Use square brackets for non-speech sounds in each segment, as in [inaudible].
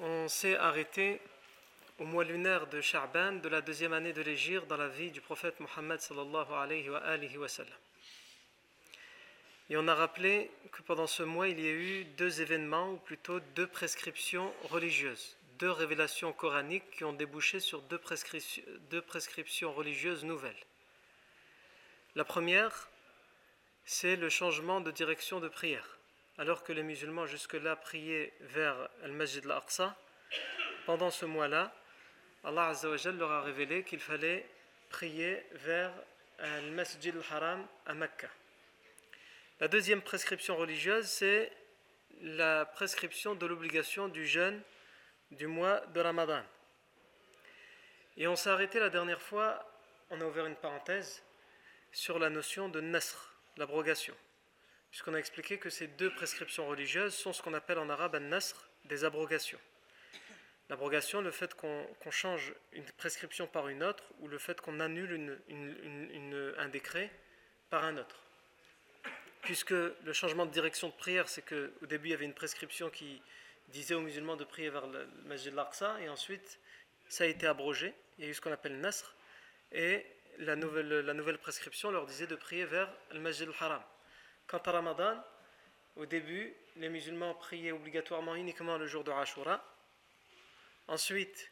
on s'est arrêté au mois lunaire de Sha'ban de la deuxième année de l'Égypte dans la vie du prophète Mohammed sallallahu alayhi wa. Et on a rappelé que pendant ce mois, il y a eu deux événements, ou plutôt deux prescriptions religieuses, deux révélations coraniques qui ont débouché sur deux prescriptions religieuses nouvelles. La première, c'est le changement de direction de prière. Alors que les musulmans jusque-là priaient vers Al-Masjid al-Aqsa, pendant ce mois-là, Allah Azza wa Jal leur a révélé qu'il fallait prier vers Al-Masjid al-Haram à Mecca. La deuxième prescription religieuse, c'est la prescription de l'obligation du jeûne du mois de Ramadan. Et on s'est arrêté la dernière fois, on a ouvert une parenthèse, sur la notion de nasr, l'abrogation. Puisqu'on a expliqué que ces deux prescriptions religieuses sont ce qu'on appelle en arabe an-nasr, des abrogations. L'abrogation, le fait qu'on qu change une prescription par une autre, ou le fait qu'on annule un décret par un autre. Puisque le changement de direction de prière, c'est qu'au début, il y avait une prescription qui disait aux musulmans de prier vers le Masjid al-Aqsa, et ensuite, ça a été abrogé. Il y a eu ce qu'on appelle nasr, et la nouvelle, la nouvelle prescription leur disait de prier vers le Masjid al-Haram. Quant à Ramadan, au début, les musulmans priaient obligatoirement uniquement le jour de Ashura. Ensuite,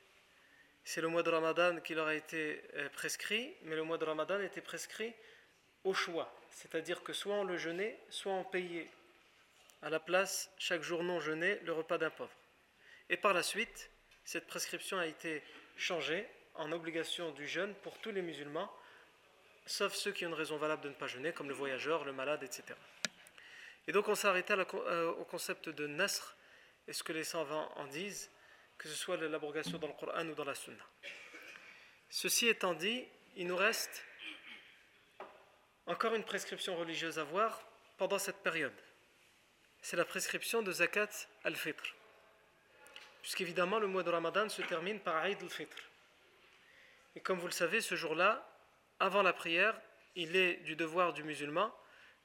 c'est le mois de Ramadan qui leur a été prescrit, mais le mois de Ramadan était prescrit au choix. C'est-à-dire que soit on le jeûnait, soit on payait à la place, chaque jour non jeûné, le repas d'un pauvre. Et par la suite, cette prescription a été changée en obligation du jeûne pour tous les musulmans, sauf ceux qui ont une raison valable de ne pas jeûner, comme le voyageur, le malade, etc. Et donc on s'est arrêté au concept de nasr, et ce que les savants en disent, que ce soit l'abrogation dans le Coran ou dans la Sunna. Ceci étant dit, il nous reste encore une prescription religieuse à voir pendant cette période. C'est la prescription de Zakat al-Fitr. Puisqu'évidemment, le mois de Ramadan se termine par Eid al-Fitr. Et comme vous le savez, ce jour-là, avant la prière, il est du devoir du musulman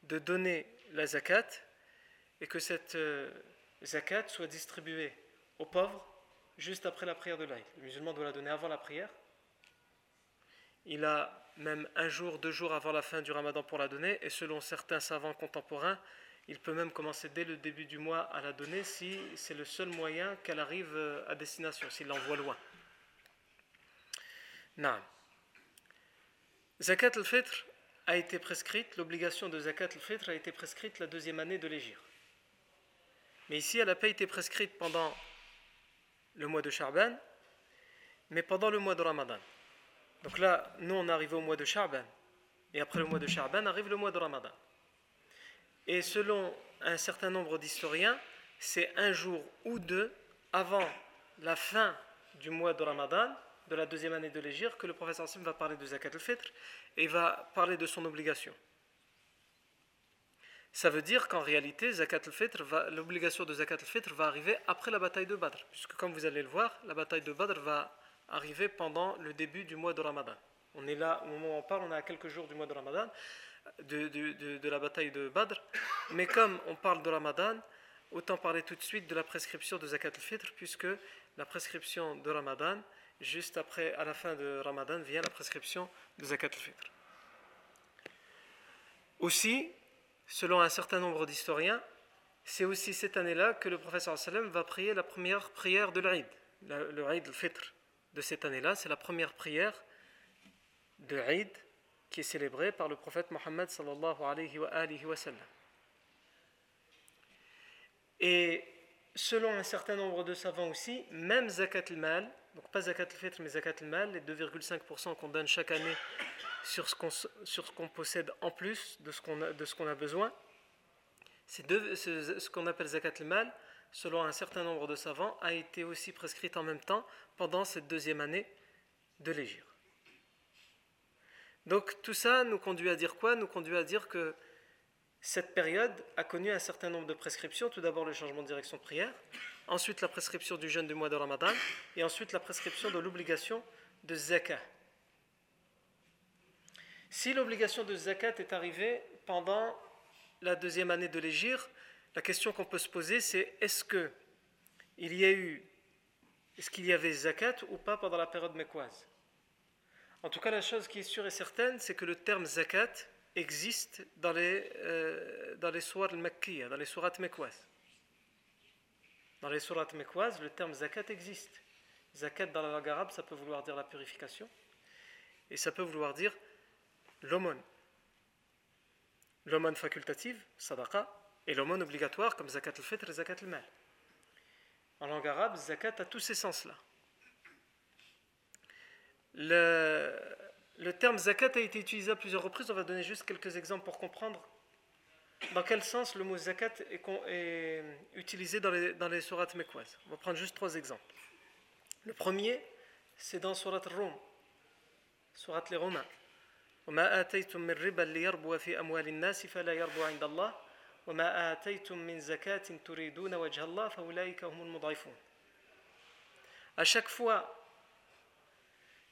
de donner la zakat et que cette euh, zakat soit distribuée aux pauvres juste après la prière de l'Aïd. Le musulman doit la donner avant la prière. Il a même un jour, deux jours avant la fin du ramadan pour la donner et selon certains savants contemporains, il peut même commencer dès le début du mois à la donner si c'est le seul moyen qu'elle arrive à destination, s'il l'envoie loin. Non. Zakat al-Fitr a été prescrite, l'obligation de Zakat al-Fitr a été prescrite la deuxième année de l'Égir. Mais ici, elle n'a pas été prescrite pendant le mois de Sha'ban, mais pendant le mois de Ramadan. Donc là, nous, on est arrivé au mois de Sha'ban. Et après le mois de Sha'ban arrive le mois de Ramadan. Et selon un certain nombre d'historiens, c'est un jour ou deux avant la fin du mois de Ramadan, de la deuxième année de l'Égir, que le professeur Sim va parler de Zakat al-Fitr et va parler de son obligation. Ça veut dire qu'en réalité, l'obligation de Zakat al-Fitr va arriver après la bataille de Badr, puisque comme vous allez le voir, la bataille de Badr va arriver pendant le début du mois de Ramadan. On est là, au moment où on parle, on est à quelques jours du mois de Ramadan, de, de, de, la bataille de Badr. Mais comme on parle de Ramadan, autant parler tout de suite de la prescription de Zakat al-Fitr, puisque la prescription de Ramadan, juste après, à la fin de Ramadan, vient la prescription de Zakat al-Fitr. Aussi, selon un certain nombre d'historiens, c'est aussi cette année-là que le professeur sallam va prier la première prière de l'Aïd, le Aïd al-Fitr de cette année-là, c'est la première prière de Eid qui est célébrée par le prophète Mohammed sallallahu alayhi wa, alayhi wa sallam. Et selon un certain nombre de savants aussi, même zakat al-mal, donc pas zakat al-fitr mais zakat al-mal, les 2,5% qu'on donne chaque année sur ce qu'on possède en plus de ce qu'on a, besoin, c'est ce qu'on appelle zakat al-mal, selon un certain nombre de savants, a été aussi prescrite en même temps pendant cette deuxième année de l'Égypte. Donc tout ça nous conduit à dire quoi? Nous conduit à dire que cette période a connu un certain nombre de prescriptions. Tout d'abord le changement de direction de prière, ensuite la prescription du jeûne du mois de Ramadan, et ensuite la prescription de l'obligation de zakat. Si l'obligation de zakat est arrivée pendant la deuxième année de l'Égypte, la question qu'on peut se poser c'est est-ce que il y a eu est-ce qu'il y avait zakat ou pas pendant la période mécoise? En tout cas, la chose qui est sûre et certaine, c'est que le terme zakat existe dans les, euh, dans les sourates dans les sourates mécoises. Dans les sourates mécoises, le terme zakat existe. Zakat dans la langue arabe, ça peut vouloir dire la purification et ça peut vouloir dire l'aumône. L'aumône facultative, sadaqa, et l'aumône obligatoire comme zakat al-fitr et zakat al-mal. En langue arabe, zakat a tous ces sens-là. Le, le, terme zakat a été utilisé à plusieurs reprises. On va donner juste quelques exemples pour comprendre dans quel sens le mot zakat est, est utilisé dans les, dans les sourates mécoises. On va prendre juste trois exemples. Le premier, c'est dans surat Rum, surat les Romains. وما آتيتم من ربا ليربو في أموال الناس فلا يربو عند الله à chaque fois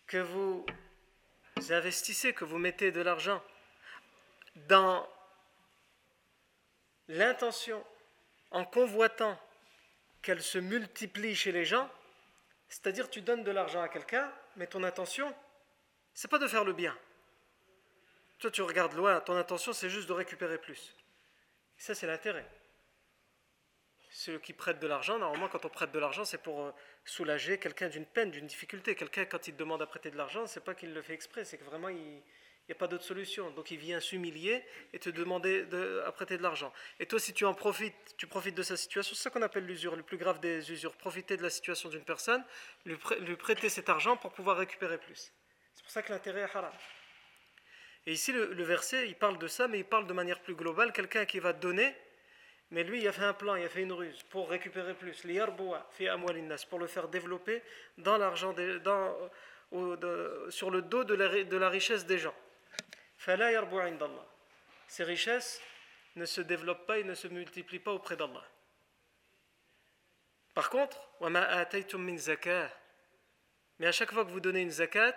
que vous investissez, que vous mettez de l'argent dans l'intention, en convoitant qu'elle se multiplie chez les gens, c'est-à-dire tu donnes de l'argent à quelqu'un, mais ton intention, c'est pas de faire le bien. Toi, tu regardes loin, ton intention, c'est juste de récupérer plus. Ça, c'est l'intérêt. Ceux qui prêtent de l'argent, normalement, quand on prête de l'argent, c'est pour euh, soulager quelqu'un d'une peine, d'une difficulté. Quelqu'un, quand il demande à prêter de l'argent, c'est pas qu'il le fait exprès, c'est que vraiment, il n'y a pas d'autre solution. Donc, il vient s'humilier et te demander de, à prêter de l'argent. Et toi, si tu en profites, tu profites de sa situation, c'est ça qu'on appelle l'usure, le plus grave des usures. Profiter de la situation d'une personne, lui, prêter cet argent pour pouvoir récupérer plus. C'est pour ça que l'intérêt est haram. Et ici, le, verset, il parle de ça, mais il parle de manière plus globale. Quelqu'un qui va donner, mais lui, il a fait un plan, il a fait une ruse pour récupérer plus. Pour le faire développer dans l'argent, sur le dos de la, richesse des gens. Ces richesses ne se développent pas et ne se multiplient pas auprès d'Allah. Par contre, mais à chaque fois que vous donnez une zakat,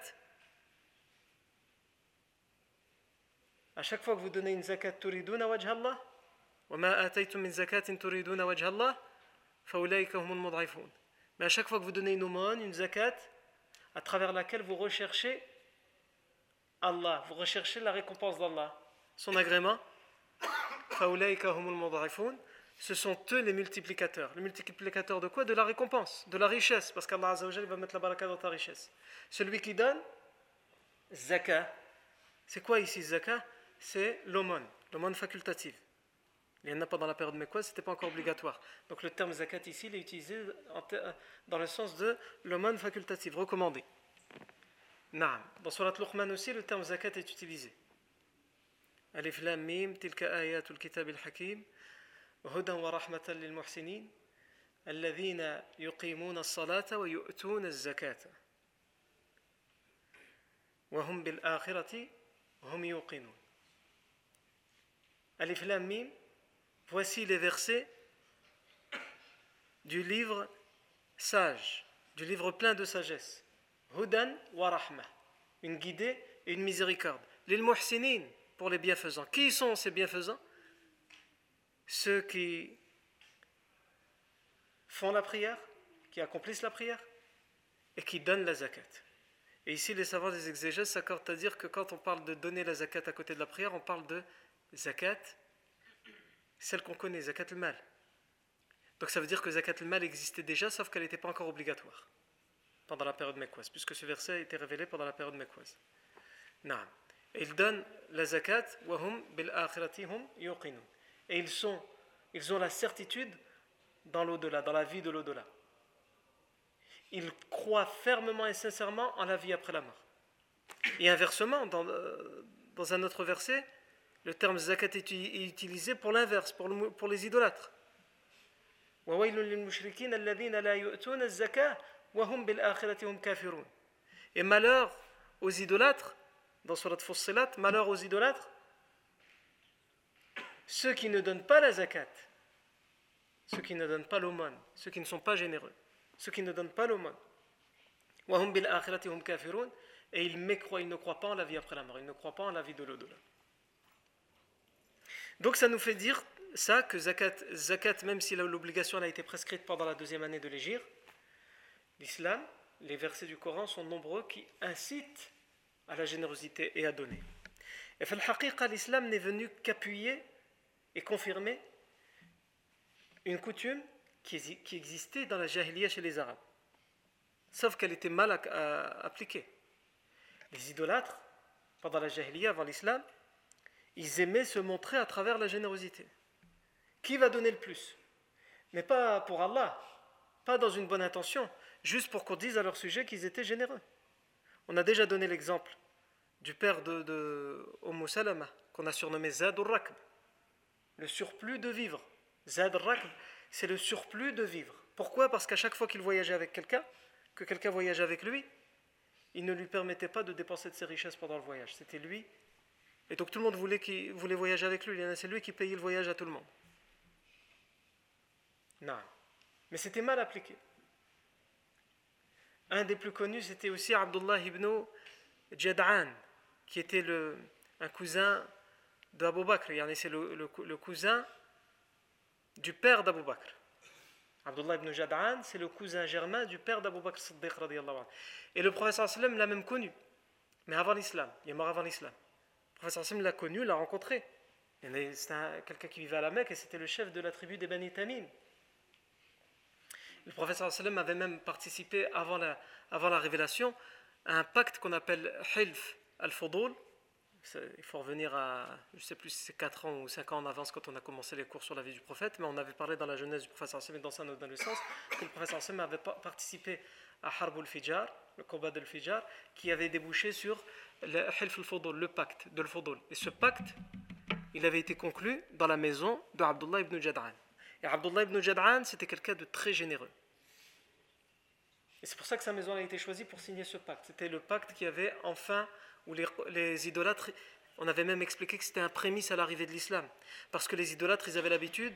À chaque fois que vous donnez une zakat turiduna wajha Allah, وما آتيتم من زكاة تريدون وجه الله فأولئك هم المضعفون. Mais à chaque fois que vous donnez une aumône, une zakat, à travers laquelle vous recherchez Allah, vous recherchez la récompense d'Allah, son agrément, فأولئك هم المضعفون. Ce sont eux les multiplicateurs. Les multiplicateurs de quoi De la récompense, de la richesse, parce qu'Allah va mettre la baraka dans ta richesse. Celui qui donne, zakat. C'est quoi ici zakat c'est l'aumône, l'aumône facultative. Il n'y en a pas dans la période mécoise, ce n'était pas encore obligatoire. Donc le terme zakat ici, il est utilisé dans le sens de l'aumône facultative, recommandée. Naam. Dans Surat Luqman aussi, le terme zakat est utilisé. Alif lam mim, tilka ayatul kitab al-hakim, hudan wa rahmatan lil muhsinin, alladhina yuqimuna as-salata wa yu'tuna az-zakata. Wa hum bil akhirati hum yuqinun. Alif Lam Mim, voici les versets du livre sage, du livre plein de sagesse. Hudan wa rahma, une guidée et une miséricorde. Les muhsinin, pour les bienfaisants. Qui sont ces bienfaisants? Ceux qui font la prière, qui accomplissent la prière et qui donnent la zakat. Et ici, les savants des exégèses s'accordent à dire que quand on parle de donner la zakat à côté de la prière, on parle de zakat, celle qu'on connaît, zakat al-mal. Donc ça veut dire que zakat al-mal existait déjà, sauf qu'elle n'était pas encore obligatoire pendant la période mecquoise, puisque ce verset a été révélé pendant la période mecquoise. Et ils donnent la zakat, et ils, sont, ils ont la certitude dans l'au-delà, dans la vie de l'au-delà. Ils croient fermement et sincèrement en la vie après la mort. Et inversement, dans, euh, dans un autre verset, le terme zakat est utilisé pour l'inverse, pour, pour les idolâtres. Et malheur aux idolâtres, dans Surat Fussilat, malheur aux idolâtres, ceux qui ne donnent pas la zakat, ceux qui ne donnent pas l'aumône, ceux qui ne sont pas généreux, ceux qui ne donnent pas l'aumône, et ils mécroient, ils ne croient pas en la vie après la mort, ils ne croient pas en la vie de l'au-delà. Donc ça nous fait dire ça, que zakat, zakat même si l'obligation a été prescrite pendant la deuxième année de l'Égir, l'islam, les versets du Coran sont nombreux qui incitent à la générosité et à donner. Et l'islam n'est venu qu'appuyer et confirmer une coutume qui, existait dans la jahiliya chez les Arabes, sauf qu'elle était mal appliquée. Les idolâtres, pendant la jahiliya, avant l'islam, ils aimaient se montrer à travers la générosité. Qui va donner le plus? Mais pas pour Allah, pas dans une bonne intention, juste pour qu'on dise à leur sujet qu'ils étaient généreux. On a déjà donné l'exemple du père de, de Salama, qu'on a surnommé Zad Rakb, le surplus de vivre. Zad Rakb, c'est le surplus de vivre. Pourquoi? Parce qu'à chaque fois qu'il voyageait avec quelqu'un, que quelqu'un voyageait avec lui, il ne lui permettait pas de dépenser de ses richesses pendant le voyage. C'était lui. Et donc tout le monde voulait, voulait voyager avec lui. C'est lui qui payait le voyage à tout le monde. Non. Mais c'était mal appliqué. Un des plus connus, c'était aussi Abdullah ibn Jad'an, qui était le, un cousin d'Abu Bakr. C'est le, le, cousin du père d'Abu Bakr. Abdullah ibn Jad'an, c'est le cousin germain du père d'Abu Bakr Siddiq. Et le professeur sallam l'a même connu, mais avant l'islam. Il est mort avant l'islam. Professeur sallam l'a connu, l'a rencontré. C'est quelqu'un qui vivait à la Mecque et c'était le chef de la tribu des Bani Tamim. Le professeur sallam avait même participé avant la, révélation à un pacte qu'on appelle Hilf al-Fudul. Il faut revenir à, je ne sais plus si c'est 4 ans ou 5 ans en avance quand on a commencé les cours sur la vie du prophète, mais on avait parlé dans la jeunesse du professeur sallam dans, dans le sens que le professeur sallam avait participé à Harb al-Fijar, le combat de al-Fijar, qui avait débouché sur le pacte de al Et ce pacte, il avait été conclu dans la maison de Abdullah ibn Jad'an. Et Abdullah ibn Jad'an, c'était quelqu'un de très généreux. Et c'est pour ça que sa maison a été choisie pour signer ce pacte. C'était le pacte qui avait enfin, où les, idolâtres, on avait même expliqué que c'était un prémisse à l'arrivée de l'islam. Parce que les idolâtres, ils avaient l'habitude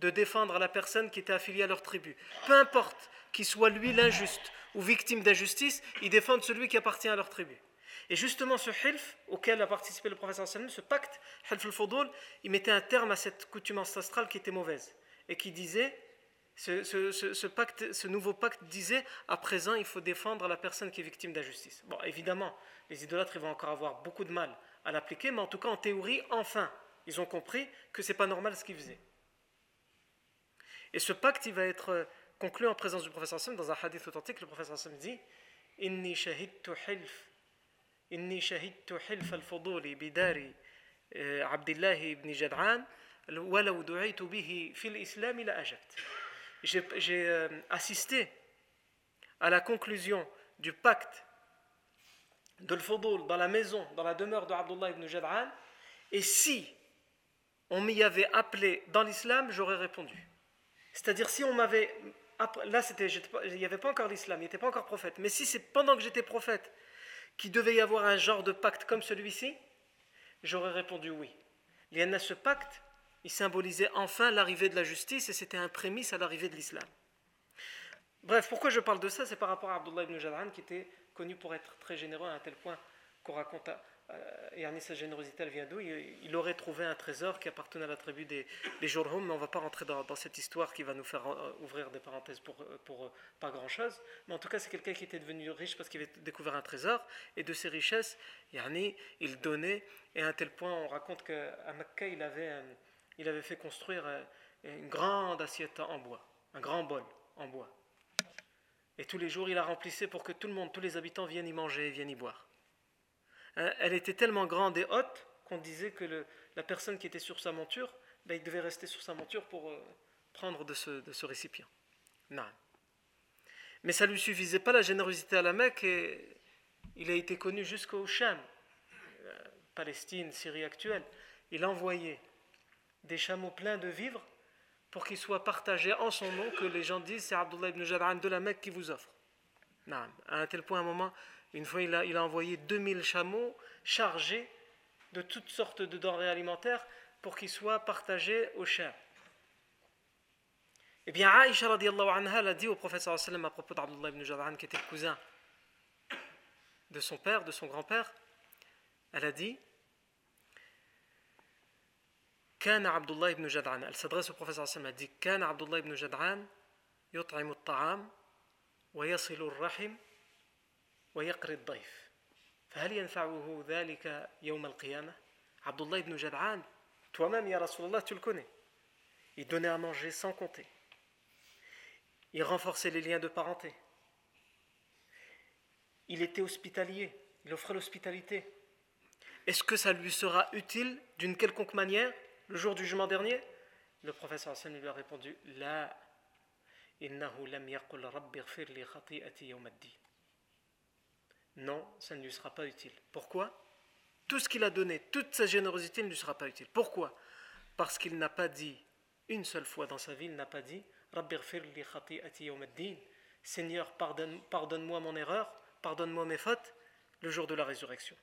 de défendre la personne qui était affiliée à leur tribu. Peu importe qu'il soit lui l'injuste ou victime d'injustice, ils défendent celui qui appartient à leur tribu. Et justement, ce hilf auquel a participé le professeur sallam, ce pacte, hilf al-fudul, il mettait un terme à cette coutume ancestrale qui était mauvaise et qui disait ce, pacte, ce nouveau pacte disait à présent il faut défendre la personne qui est victime d'injustice. Bon, évidemment, les idolâtres vont encore avoir beaucoup de mal à l'appliquer, mais en tout cas en théorie, enfin, ils ont compris que c'est pas normal ce qu'ils faisaient. Et ce pacte, il va être euh, conclu en présence du professeur Sam dans un hadith authentique. Le professeur Sam dit Inni shahidtu hilf, inni shahidtu hilf al-fuduli bidari euh, ibn Jad'an, bihi fil islam. J'ai euh, assisté à la conclusion du pacte de l'Fudul dans la maison, dans la demeure de Abdullah ibn Jad'an, et si on m'y avait appelé dans l'islam, j'aurais répondu. C'est-à-dire si on m'avait... Là, il n'y avait pas encore l'islam, il n'était pas encore prophète. Mais si c'est pendant que j'étais prophète qu'il devait y avoir un genre de pacte comme celui-ci, j'aurais répondu oui. Il y en a ce pacte il symbolisait enfin l'arrivée de la justice et c'était un prémisse à l'arrivée de l'islam. Bref, pourquoi je parle de ça? C'est par rapport à Abdullah ibn Jad'an qui était connu pour être très généreux à un tel point qu'on raconte et sa générosité, elle vient d'où il, aurait trouvé un trésor qui appartenait à la tribu des, des mais on ne va pas rentrer dans, cette histoire qui va nous faire euh, ouvrir des parenthèses pour, euh, pour euh, pas grand-chose. Mais en tout cas, c'est quelqu'un qui était devenu riche parce qu'il avait découvert un trésor, et de ses richesses, yani, il donnait, et à un tel point, on raconte qu'à Mecca, il avait, il avait fait construire une grande assiette en bois, un grand bol en bois. Et tous les jours, il la remplissait pour que tout le monde, tous les habitants viennent y manger, viennent y boire. Hein, elle était tellement grande et haute qu'on disait que la personne qui était sur sa monture, ben, il devait rester sur sa monture pour euh, prendre de ce, récipient. Non. Mais ça ne lui suffisait pas la générosité à la Mecque et il a été connu jusqu'au Cham, euh, Palestine, Syrie actuelle. Il a envoyé des chameaux pleins de vivres pour qu'ils soient partagés en son nom, que les gens disent c'est Abdullah ibn Jad'an de la Mecque qui vous offre. Non. À un tel point, à un moment, une fois, il a, il a envoyé 2000 chameaux chargés de toutes sortes de denrées alimentaires pour qu'ils soient partagés aux chiens. Eh bien, Aïcha anha l'a dit au prophète sallam à propos d'Abdullah ibn Jad'an, qui était le cousin de son père, de son grand-père. Elle a dit كان عبد الله بن جدعان elle s'adresse au prophète sallam elle dit كان عبد الله بن جدعان يطعم الطعام ويصل الرحم ويقري الضيف فهل ينفعه ذلك يوم القيامة Abdullah ibn Jad'an, toi-même, Ya Rasulallah, tu le connais. Il donnait à manger sans compter. Il renforçait les liens de parenté. Il était hospitalier. Il offrait l'hospitalité. Est-ce que ça lui sera utile d'une quelconque manière le jour du jugement dernier Le professeur Hassan lui a répondu La, innahu lam yaqul rabbi li khati'ati yawm non, ça ne lui sera pas utile. Pourquoi? Tout ce qu'il a donné, toute sa générosité ne lui sera pas utile. Pourquoi? Parce qu'il n'a pas dit, une seule fois dans sa vie, il n'a pas dit Seigneur, pardonne-moi mon erreur, pardonne-moi mes fautes, le jour de la résurrection.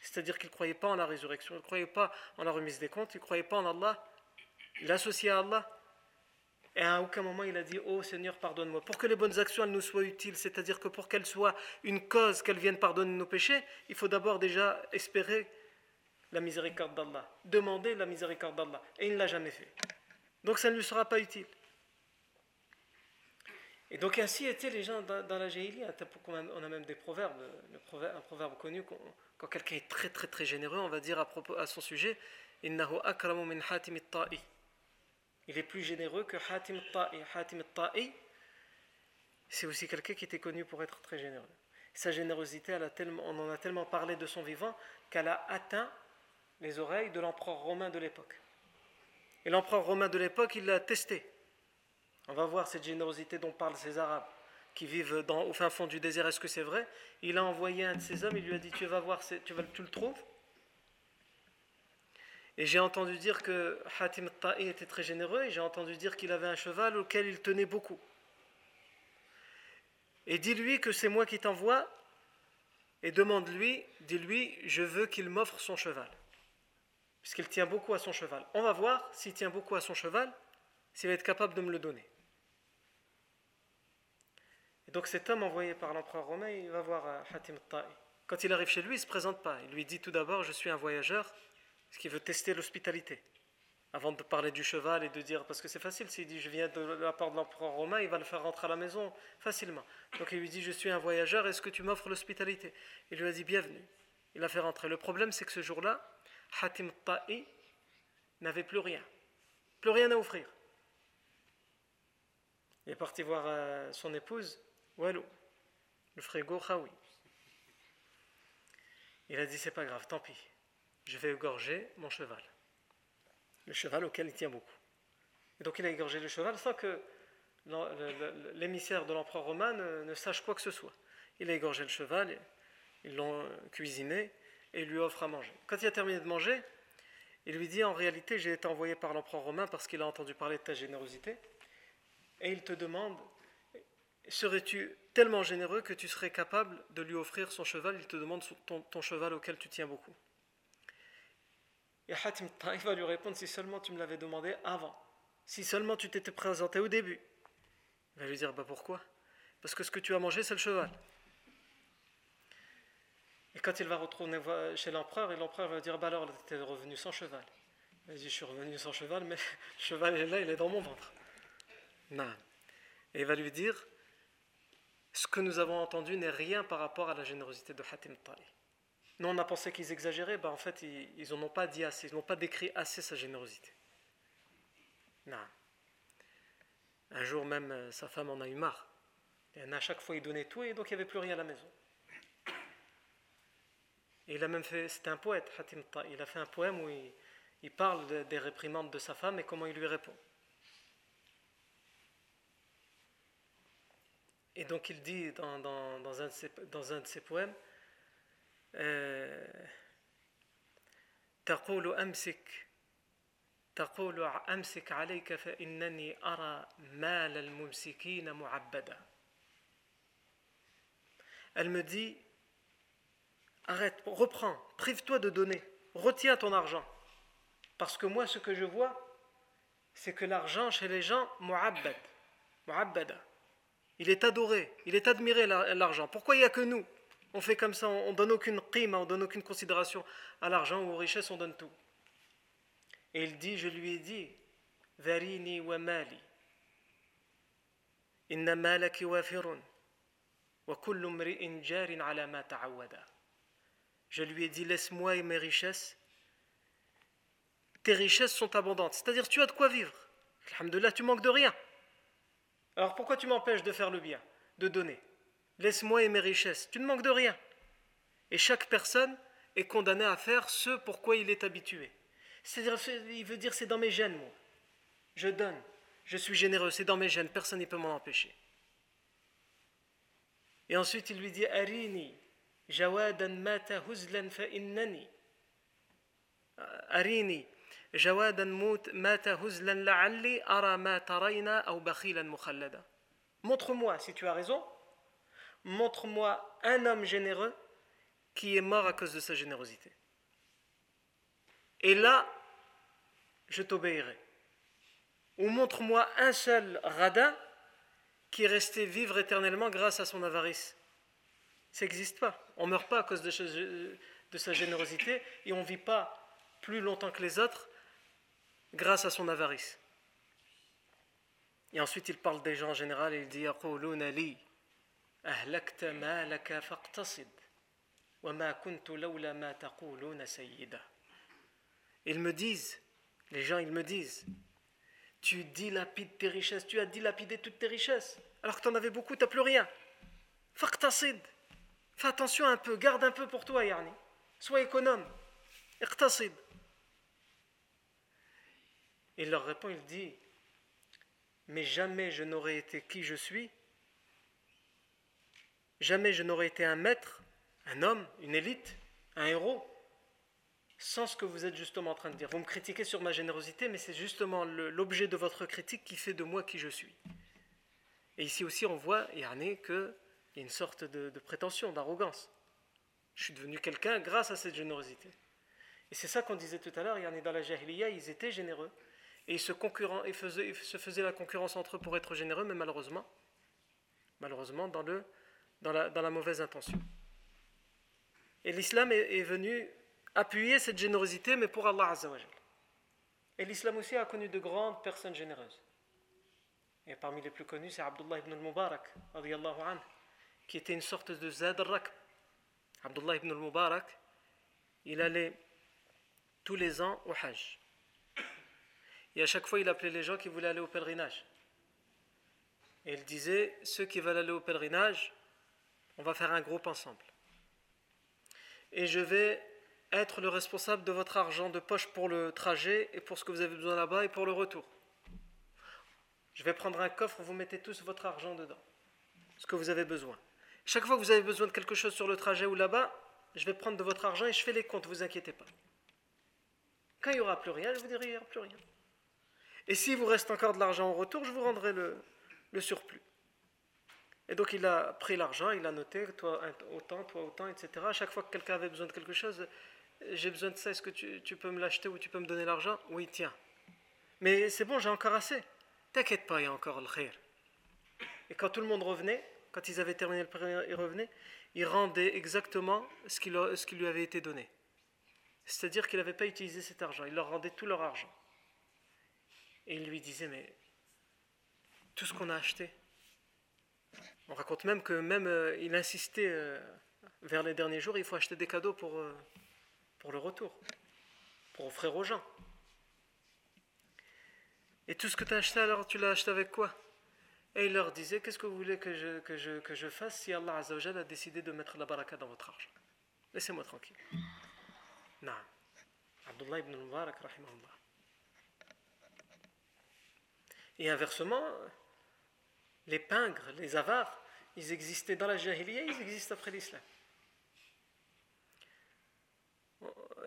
C'est-à-dire qu'il ne croyait pas en la résurrection, il ne croyait pas en la remise des comptes, il ne croyait pas en Allah, il associait à Allah et à aucun moment il a dit Oh Seigneur, pardonne-moi. Pour que les bonnes actions nous soient utiles, c'est-à-dire que pour qu'elles soient une cause, qu'elles viennent pardonner nos péchés, il faut d'abord déjà espérer la miséricorde d'Allah, demander la miséricorde d'Allah. Et il ne l'a jamais fait. Donc ça ne lui sera pas utile. Et donc ainsi étaient les gens dans, la Jahiliya. On a même des proverbes. un proverbe connu, quand quelqu'un est très très très généreux, on va dire à, propos, à son sujet Innahu akramu min il est plus généreux que Hatim Ta'i. Hatim Ta'i, c'est aussi quelqu'un qui était connu pour être très généreux. Sa générosité, on en a tellement parlé de son vivant qu'elle a atteint les oreilles de l'empereur romain de l'époque. Et l'empereur romain de l'époque, il l'a testé. On va voir cette générosité dont parlent ces Arabes qui vivent au fin fond du désert. Est-ce que c'est vrai? Il a envoyé un de ses hommes, il lui a dit Tu vas voir, tu le trouves? Et j'ai entendu dire que Hatim Ta'i était très généreux et j'ai entendu dire qu'il avait un cheval auquel il tenait beaucoup. Et dis-lui que c'est moi qui t'envoie et demande-lui, dis-lui, je veux qu'il m'offre son cheval. Puisqu'il tient beaucoup à son cheval. On va voir s'il tient beaucoup à son cheval, s'il va être capable de me le donner. Et donc cet homme envoyé par l'empereur romain, il va voir Hatim Ta'i. Quand il arrive chez lui, il ne se présente pas. Il lui dit tout d'abord, je suis un voyageur parce qu'il veut tester l'hospitalité. Avant de parler du cheval et de dire, parce que c'est facile, s'il dit je viens de la part de l'empereur romain, il va le faire rentrer à la maison facilement. Donc il lui dit je suis un voyageur, est-ce que tu m'offres l'hospitalité? Il lui a dit bienvenue. Il l'a fait rentrer. Le problème c'est que ce jour-là, Hatim Ta'i n'avait plus rien. Plus rien à offrir. Il est parti voir euh, son épouse, Walou, le frigo Khawi. Il a dit c'est pas grave, tant pis je vais égorger mon cheval. Le cheval auquel il tient beaucoup. Et donc il a égorgé le cheval sans que l'émissaire de l'empereur romain ne, sache quoi que ce soit. Il a égorgé le cheval, ils l'ont cuisiné et il lui offre à manger. Quand il a terminé de manger, il lui dit en réalité j'ai été envoyé par l'empereur romain parce qu'il a entendu parler de ta générosité et il te demande serais-tu tellement généreux que tu serais capable de lui offrir son cheval? Il te demande ton cheval auquel tu tiens beaucoup. Et Hatim Taïf va lui répondre si seulement tu me l'avais demandé avant, si seulement tu t'étais présenté au début. Il va lui dire bah pourquoi? Parce que ce que tu as mangé, c'est le cheval. Et quand il va retourner chez l'empereur, et l'empereur va dire Bah alors, tu es revenu sans cheval. Il dit Je suis revenu sans cheval, mais [laughs] le cheval est là, il est dans mon ventre. Non. Et il va lui dire Ce que nous avons entendu n'est rien par rapport à la générosité de Hatim Tali. Nous, on a pensé qu'ils exagéraient, bah, en fait, ils n'en ont pas dit assez, ils n'ont pas décrit assez sa générosité. Non. Un jour même, euh, sa femme en a eu marre. Et à chaque fois, il donnait tout et donc il n'y avait plus rien à la maison. Et il a même fait, c'était un poète, Hatim Ta, il a fait un poème où il, parle des réprimandes de sa femme et comment il lui répond. Et donc il dit dans un de ses poèmes تقول أمسك تقول أمسك عليك فإنني أرى مال الممسكين معبدا Elle me dit Arrête, reprends, prive-toi de donner, retiens ton argent. Parce que moi, ce que je vois, c'est que l'argent chez les gens, mu'abbad, mu'abbada. Il est adoré, il est admiré l'argent. Pourquoi il n'y a que nous On fait comme ça, on donne aucune prime, on donne aucune considération à l'argent ou aux richesses, on donne tout. Et il dit, je lui ai dit, Varini wa mali. Inna malaki wafirun. Wa jarin ala ma. Je lui ai dit, laisse-moi et mes richesses. Tes richesses sont abondantes. C'est-à-dire, tu as de quoi vivre. Alhamdulillah, tu manques de rien. Alors pourquoi tu m'empêches de faire le bien, de donner? Laisse-moi et mes richesses, tu ne manques de rien. Et chaque personne est condamnée à faire ce pourquoi il est habitué. C'est-à-dire, il veut dire c'est dans mes gènes, moi. Je donne, je suis généreux, c'est dans mes gènes, personne ne peut m'en empêcher. Et ensuite, il lui dit Arini, jawadan mata huzlan fa innani. Arini, jawadan mata huzlan la'alli ara ma tarayna ou bakhilan mukhallada. Montre-moi si tu as raison, montre-moi un homme généreux qui est mort à cause de sa générosité. Et là, je t'obéirai. Ou montre-moi un seul radin qui est resté vivre éternellement grâce à son avarice. Ça n'existe pas. On ne meurt pas à cause de, sa générosité et on ne vit pas plus longtemps que les autres grâce à son avarice. Et ensuite, il parle des gens en général et il dit Ils me disent, les gens, ils me disent Tu dilapides tes richesses, tu as dilapidé toutes tes richesses, alors que tu en avais beaucoup, tu n'as plus rien. Faqtasid. Fais attention un peu, garde un peu pour toi, Yarni. Sois économe. Iqtasid. Il leur répond, il dit Mais jamais je n'aurais été qui je suis, jamais je n'aurais été un maître, un homme, une élite, un héros, sans ce que vous êtes justement en train de dire. Vous me critiquez sur ma générosité, mais c'est justement l'objet de votre critique qui fait de moi qui je suis. Et ici aussi, on voit, Yarni, que il y a une sorte de, prétention, d'arrogance. Je suis devenu quelqu'un grâce à cette générosité. Et c'est ça qu'on disait tout à l'heure, il y en a dans la Jahiliya, ils étaient généreux. Et ils se faisaient la concurrence entre eux pour être généreux, mais malheureusement, malheureusement dans, le, dans, la, mauvaise intention. Et l'islam est, venu appuyer cette générosité, mais pour Allah Azzawajal. Et l'islam aussi a connu de grandes personnes généreuses. Et parmi les plus connus, c'est Abdullah ibn al-Mubarak, qui était une sorte de Zad al-Rakb. Abdullah ibn al-Mubarak, il allait tous les ans au Hajj. Et à chaque fois, il appelait les gens qui voulaient aller au pèlerinage. Et il disait, ceux qui veulent aller au pèlerinage, on va faire un groupe ensemble. Et je vais être le responsable de votre argent de poche pour le trajet et pour ce que vous avez besoin là-bas et pour le retour. Je vais prendre un coffre, vous mettez tous votre argent dedans, ce que vous avez besoin. Chaque fois que vous avez besoin de quelque chose sur le trajet ou là-bas, je vais prendre de votre argent et je fais les comptes, vous inquiétez pas. Quand il n'y aura plus rien, je vous dirai il n'y aura plus rien. Et s'il vous reste encore de l'argent au retour, je vous rendrai le, surplus. Et donc il a pris l'argent, il a noté, toi autant, toi autant, etc. À chaque fois que quelqu'un avait besoin de quelque chose, j'ai besoin de ça, est-ce que tu, peux me l'acheter ou tu peux me donner l'argent? Oui, tiens. Mais c'est bon, j'ai encore assez. T'inquiète pas, il y a encore le khir. Et quand tout le monde revenait, quand ils avaient terminé le pèlerinage, ils revenaient, il rendait exactement ce qui, ce qui lui avait été donné. C'est-à-dire qu'il n'avait pas utilisé cet argent, il leur rendait tout leur argent. Et il lui disait, mais tout ce qu'on a acheté, on raconte même que même euh, il insistait euh, vers les derniers jours, il faut acheter des cadeaux pour, euh, pour le retour, pour offrir aux gens. Et tout ce que tu as acheté, alors tu l'as acheté avec quoi? Et il leur disait, qu'est-ce que vous voulez que je fasse si Allah a décidé de mettre la baraka dans votre argent? Laissez-moi tranquille. Non. Abdullah ibn Mubarak, rahimahullah. Et inversement, les pingres, les avares, ils existaient dans la jahiliya, ils existent après l'islam.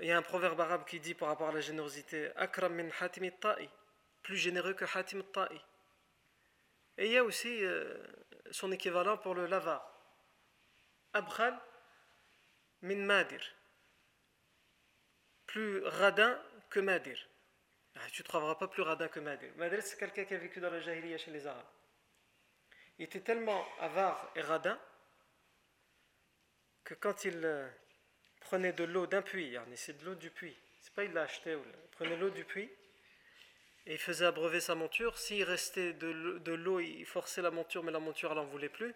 Il y a un proverbe arabe qui dit par rapport à la générosité Akram min hatim ta'i plus généreux que Hatim ta'i. Et il y a aussi euh, son équivalent pour le lavar. Abkhal min madir. Plus radin que madir. Ah, tu ne trouveras pas plus radin que madir. Madir, c'est quelqu'un qui a vécu dans la jahiliya chez les Arabes. Il était tellement avare et radin que quand il euh, prenait de l'eau d'un puits, c'est de l'eau du puits, c'est pas il l'a acheté, il prenait l'eau du puits et il faisait abreuver sa monture. S'il restait de l'eau, il forçait la monture, mais la monture n'en voulait plus.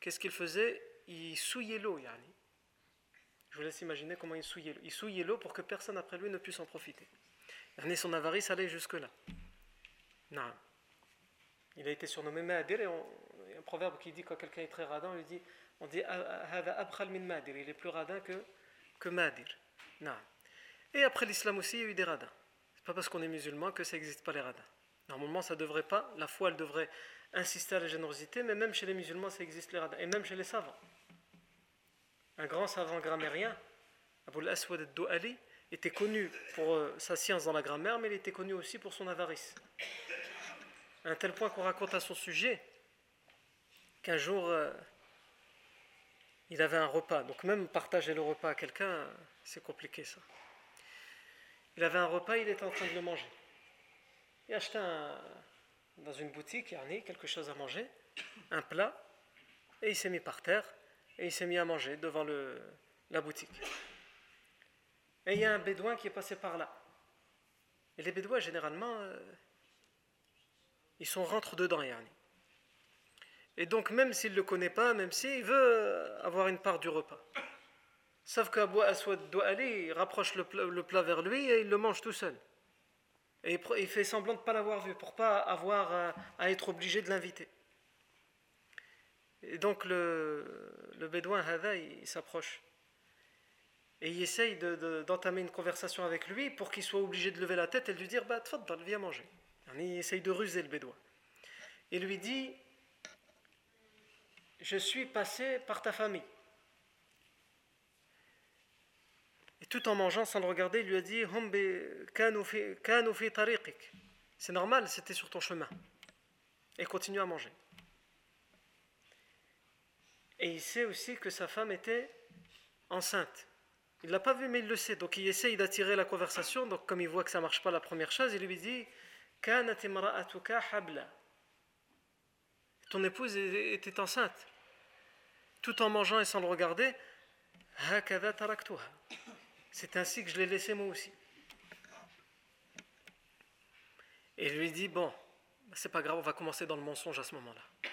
Qu'est-ce qu'il faisait? Il souillait l'eau, yani. Je vous laisse imaginer comment il souillait l'eau. Il souillait l'eau pour que personne après lui ne puisse en profiter. Son avarice allait jusque-là. Non. Il a été surnommé Madir et il y a un proverbe qui dit quand quelqu'un est très radin, on lui dit on dit min il est plus radin que, que Madir. Non. Et après l'islam aussi, il y a eu des radins. C'est pas parce qu'on est musulman que ça n'existe pas les radins. Normalement, ça devrait pas, la foi elle devrait insister à la générosité, mais même chez les musulmans, ça existe les radins, et même chez les savants. Un grand savant grammairien, Abu al-Aswad al-Du'ali, était connu pour euh, sa science dans la grammaire, mais il était connu aussi pour son avarice à un tel point qu'on raconte à son sujet qu'un jour, euh, il avait un repas. Donc même partager le repas à quelqu'un, c'est compliqué ça. Il avait un repas, il était en train de le manger. Il a acheté dans une boutique, il y quelque chose à manger, un plat, et il s'est mis par terre, et il s'est mis à manger devant la boutique. Et il y a un bédouin qui est passé par là. Et les bédouins, généralement, euh, ils sont rentrent dedans, yani. Et donc, même s'il ne le connaît pas, même s'il veut avoir une part du repas. Sauf qu'Abu Aswad doit aller, il rapproche le plat, vers lui et il le mange tout seul. Et il fait semblant de ne pas l'avoir vu pour pas avoir à, être obligé de l'inviter. Et donc le, le bédouin Hada, il, s'approche. Et il essaye d'entamer une conversation avec lui pour qu'il soit obligé de lever la tête et de lui dire Bah, tfaddal, viens manger. Il essaye de ruser le bédouin. Il lui dit Je suis passé par ta famille. Et tout en mangeant, sans le regarder, il lui a dit C'est normal, c'était sur ton chemin. Et continue à manger. Et il sait aussi que sa femme était enceinte. Il ne l'a pas vu, mais il le sait. Donc il essaye d'attirer la conversation. Donc comme il voit que ça ne marche pas la première chose, il lui dit ton épouse était enceinte. Tout en mangeant et sans le regarder, c'est ainsi que je l'ai laissé moi aussi. Et il lui dit Bon, c'est pas grave, on va commencer dans le mensonge à ce moment-là.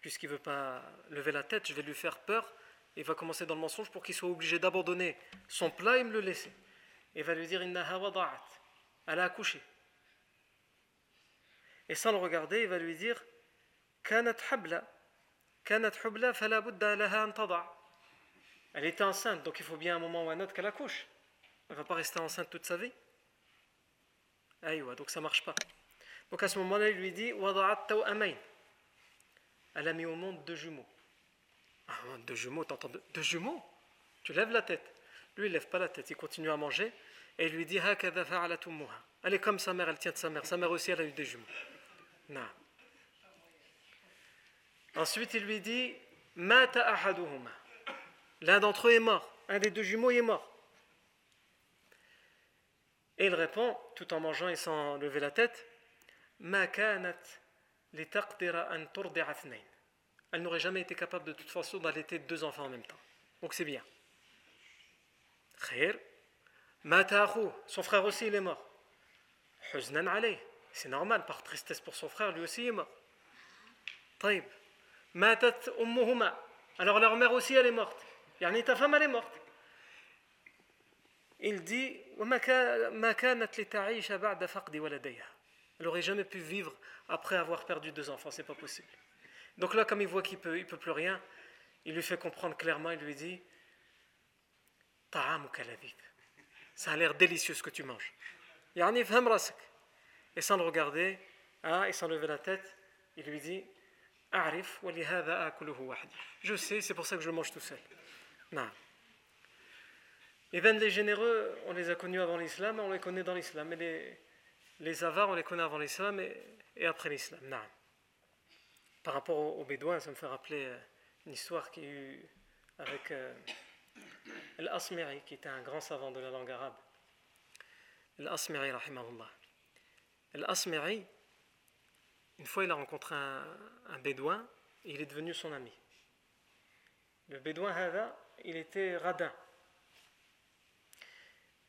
Puisqu'il veut pas lever la tête, je vais lui faire peur. Il va commencer dans le mensonge pour qu'il soit obligé d'abandonner son plat et me le laisser. Et il va lui dire Inna Elle a accouché. Et sans le regarder, il va lui dire Elle était enceinte, donc il faut bien un moment ou un autre qu'elle accouche. Elle ne va pas rester enceinte toute sa vie. Aïwa, donc ça ne marche pas. Donc à ce moment-là, il lui dit Elle a mis au monde deux jumeaux. Ah, deux jumeaux, t'entends deux, deux jumeaux? Tu lèves la tête. Lui, il ne lève pas la tête, il continue à manger. Et il lui dit Elle est comme sa mère, elle tient de sa mère. Sa mère aussi, elle a eu des jumeaux. Ensuite, il lui dit Mata. L'un d'entre eux est mort. Un des deux jumeaux est mort. Et il répond, tout en mangeant et sans lever la tête Ma kanat an Elle n'aurait jamais été capable de toute façon d'allaiter deux enfants en même temps. Donc c'est bien. Khair. Mata son frère aussi il est mort. C'est normal, par tristesse pour son frère, lui aussi est mort. Taïb. Matat ummuhuma. Alors leur mère aussi elle est morte. Yani ta femme elle est morte. Il dit Elle n'aurait jamais pu vivre après avoir perdu deux enfants, c'est pas possible. Donc là, comme il voit qu'il peut, il peut plus rien, il lui fait comprendre clairement, il lui dit Ça a l'air délicieux ce que tu manges. Et sans le regarder, hein, et sans lever la tête, il lui dit Je sais, c'est pour ça que je mange tout seul. Non. Et bien les généreux, on les a connus avant l'islam, on les connaît dans l'islam. Et les, les avares, on les connaît avant l'islam et, après l'islam. Non. Par rapport aux, bédouins, ça me fait rappeler euh, une histoire qu'il y a eu avec euh, Al-Asmiri, qui était un grand savant de la langue arabe. Al-Asmiri, rahimahullah. Al-Asmiri, une fois, il a rencontré un, bédouin et il est devenu son ami. Le bédouin Hada, il était radin.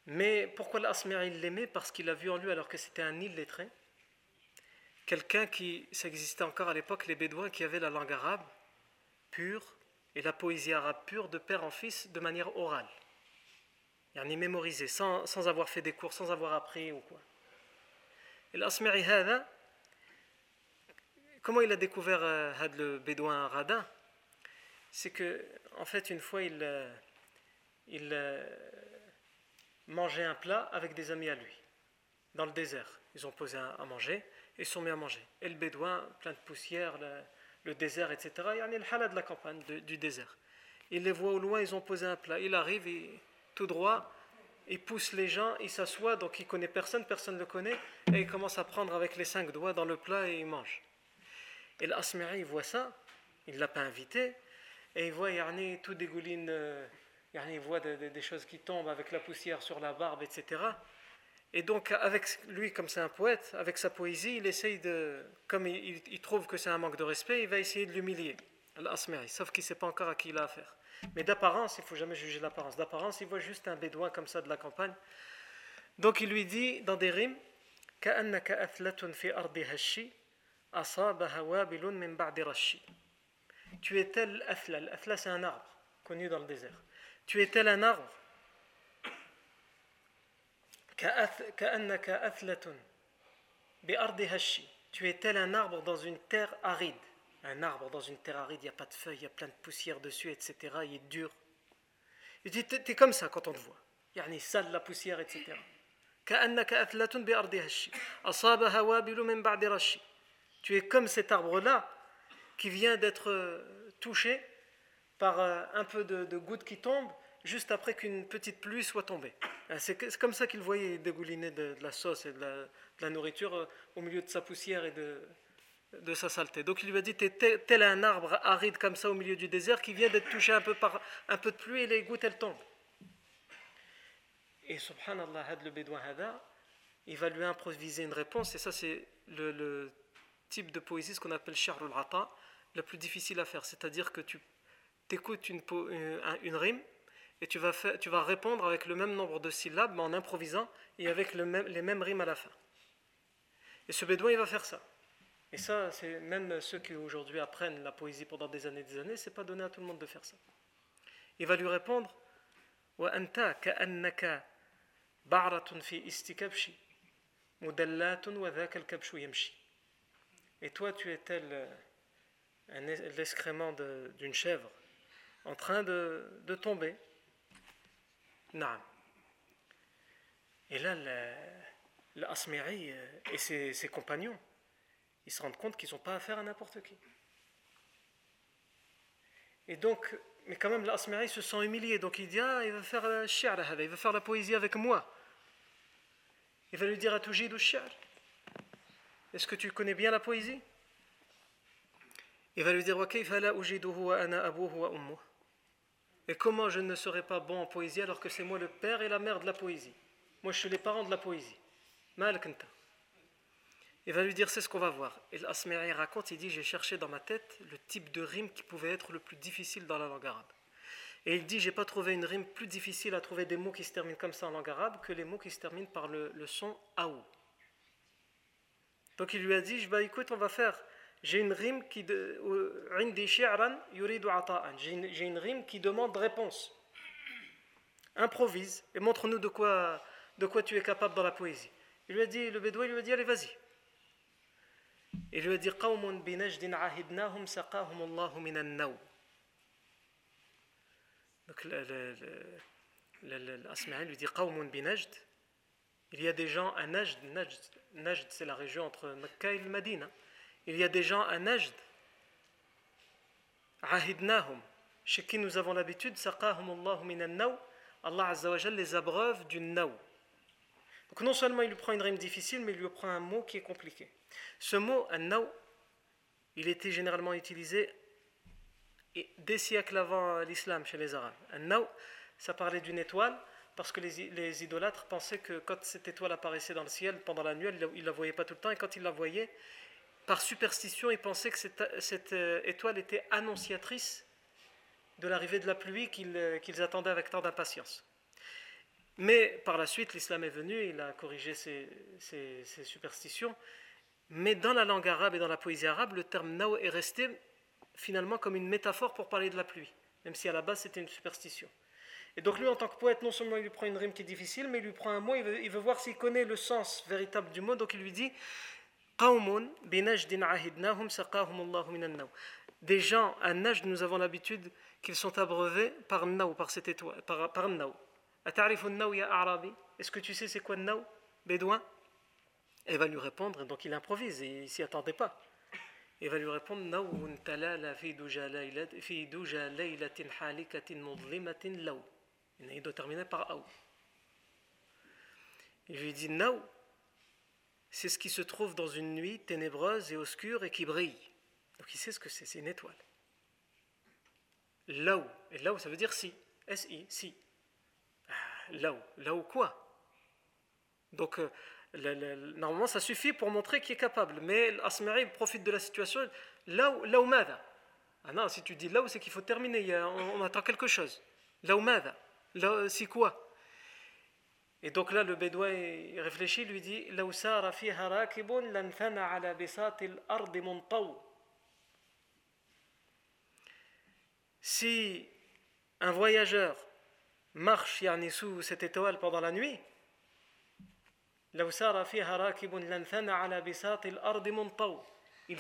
Mais pourquoi l'Asmiri l'aimait? Parce qu'il a vu en lui, alors que c'était un illettré, quelqu'un qui, ça existait encore à l'époque, les Bédouins qui avaient la langue arabe pure et la poésie arabe pure de père en fils de manière orale. Il en est mémorisé, sans, avoir fait des cours, sans avoir appris ou quoi. L'Asmiri Hada, comment il a découvert euh, le Bédouin radin C'est que, en fait, une fois, il, euh, euh, manger un plat avec des amis à lui, dans le désert. Ils ont posé à manger et ils sont mis à manger. Et le bédouin, plein de poussière, le, désert, etc. Il y a le halal de la campagne, du désert. Il les voit au loin, ils ont posé un plat. Il arrive, tout droit, il pousse les gens, il s'assoit, donc il connaît personne, personne ne le connaît, et il commence à prendre avec les cinq doigts dans le plat et il mange. Et l'Asmiri, il voit ça, il ne l'a pas invité, et il voit Yarni tout dégouline. Euh, il voit des, choses qui tombent avec la poussière sur la barbe, etc. Et donc, avec lui, comme c'est un poète, avec sa poésie, il essaye de. Comme il, trouve que c'est un manque de respect, il va essayer de l'humilier, l'Asmeri, sauf qu'il ne sait pas encore à qui il a affaire. Mais d'apparence, il faut jamais juger l'apparence. D'apparence, il voit juste un bédouin comme ça de la campagne. Donc, il lui dit dans des rimes Tu es tel athla. L'athla, c'est un arbre connu dans le désert. Tu es tel un arbre. Tu es tel un arbre dans une terre aride. Un arbre dans une terre aride, il n'y a pas de feuilles, il y a plein de poussière dessus, etc. Il est dur. Et tu es, comme ça quand on te voit. Il y a sale, la poussière, etc. Tu es comme cet arbre-là qui vient d'être euh, touché par euh, un peu de, gouttes qui tombent juste après qu'une petite pluie soit tombée. Euh, c'est comme ça qu'il voyait dégouliner de, la sauce et de la, nourriture euh, au milieu de sa poussière et de, de sa saleté. Donc il lui a dit, tu es tel, un arbre aride comme ça au milieu du désert qui vient d'être touché un peu par un peu de pluie et les gouttes elles tombent. Et subhanallah, le bédouin hada, il va lui improviser une réponse et ça c'est le, type de poésie, ce qu'on appelle sharul ata, le plus difficile à faire. C'est-à-dire que tu écoutes une, une, rime et tu vas, répondre avec le même nombre de syllabes, mais en improvisant et avec les mêmes rimes à la fin. Et ce bédouin, il va faire ça. Et ça, c'est même ceux qui aujourd'hui apprennent la poésie pendant des années et des années, c'est pas donné à tout le monde de faire ça. Il va lui répondre Et toi, tu es tel l'excrément d'une chèvre en train de, de tomber. Non. Et là, l'Asmeri euh, et ses, compagnons, ils se rendent compte qu'ils n'ont pas affaire à n'importe qui. Et donc, mais quand même, l'Asmeri se sent humilié. Donc il dit Ah, il va faire la il va faire la poésie avec moi. Il va lui dire à Toujid ou Est-ce que tu connais bien la poésie? Il va lui dire et comment je ne serais pas bon en poésie alors que c'est moi le père et la mère de la poésie? Moi je suis les parents de la poésie. Il va lui dire c'est ce qu'on va voir. Et l'Asmeri raconte, il dit j'ai cherché dans ma tête le type de rime qui pouvait être le plus difficile dans la langue arabe. Et il dit J'ai pas trouvé une rime plus difficile à trouver des mots qui se terminent comme ça en langue arabe que les mots qui se terminent par le, son aou. Donc il lui a dit Bah écoute, on va faire. J'ai une rime qui. J'ai une rime qui demande réponse. Improvise et montre-nous de quoi, de quoi tu es capable dans la poésie. Il lui a dit, le bédouin lui a dit Allez, vas-y. Il lui a dit قوم بنجد عهدناهم سقاهم الله من النوم donc l'Asma'i lui dit Qawmun binajd. Il y a des gens à Najd. Najd, Najd c'est la région entre Mecca et le Madina. Il y a des gens à Najd. Ahidnahum. Chez qui nous avons l'habitude, Saqahum Allah minan naw. Allah Azza wa les abreuve du naw. Donc non seulement il lui prend une rime difficile, mais il lui prend un mot qui est compliqué. Ce mot, an-naw, il était généralement utilisé des siècles avant l'islam chez les Arabes. Un ça parlait d'une étoile parce que les, idolâtres pensaient que quand cette étoile apparaissait dans le ciel pendant la nuit, ils ne la voyaient pas tout le temps et quand ils la voyaient, par superstition, ils pensaient que cette, euh, étoile était annonciatrice de l'arrivée de la pluie euh, qu'ils attendaient avec tant d'impatience. Mais par la suite, l'islam est venu, il a corrigé ces, ces, superstitions. Mais dans la langue arabe et dans la poésie arabe, le terme nao est resté finalement comme une métaphore pour parler de la pluie, même si à la base c'était une superstition. Et donc lui, en tant que poète, non seulement il lui prend une rime qui est difficile, mais il lui prend un mot, il veut, voir s'il connaît le sens véritable du mot, donc il lui dit Des gens à Najd, nous avons l'habitude qu'ils sont abreuvés par Naou, par cette étoile, par, par Naou. Est-ce que tu sais c'est quoi Naou Bédouin? Elle va lui répondre, donc il improvise, et il s'y attendait pas. Il va lui répondre fi. Il doit terminer par Aou. Il lui dit Naou, c'est ce qui se trouve dans une nuit ténébreuse et obscure et qui brille. Donc il sait ce que c'est, c'est une étoile. Laou, et Laou ça veut dire si, S-I, si. Ah, Laou, Laou quoi? Donc euh, normalement, ça suffit pour montrer qu'il est capable. Mais l'Asmari profite de la situation. Là où, là où Ah non, si tu dis là où, c'est qu'il faut terminer. on, attend quelque chose. Là où Là, c'est quoi? Et donc là, le bédouin il réfléchit, lui dit Si un voyageur marche sous cette étoile pendant la nuit, il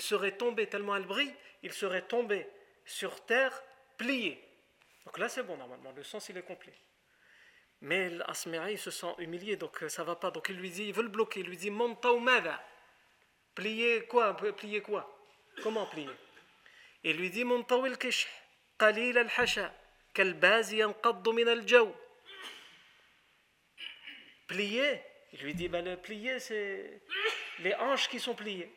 serait tombé tellement elle brille, il serait tombé sur terre plié. Donc là c'est bon normalement, le sens il est complet. Mais l'Asmeri se sent humilié, donc euh, ça va pas. Donc il lui dit, il veut le bloquer, il lui dit Montaou mada. Plier quoi? Plier quoi? Comment plier? Il lui dit Montaou el kish, qalil yanqaddu min al jaw. Plier il lui dit, ben, le plié, c'est les hanches qui sont pliées.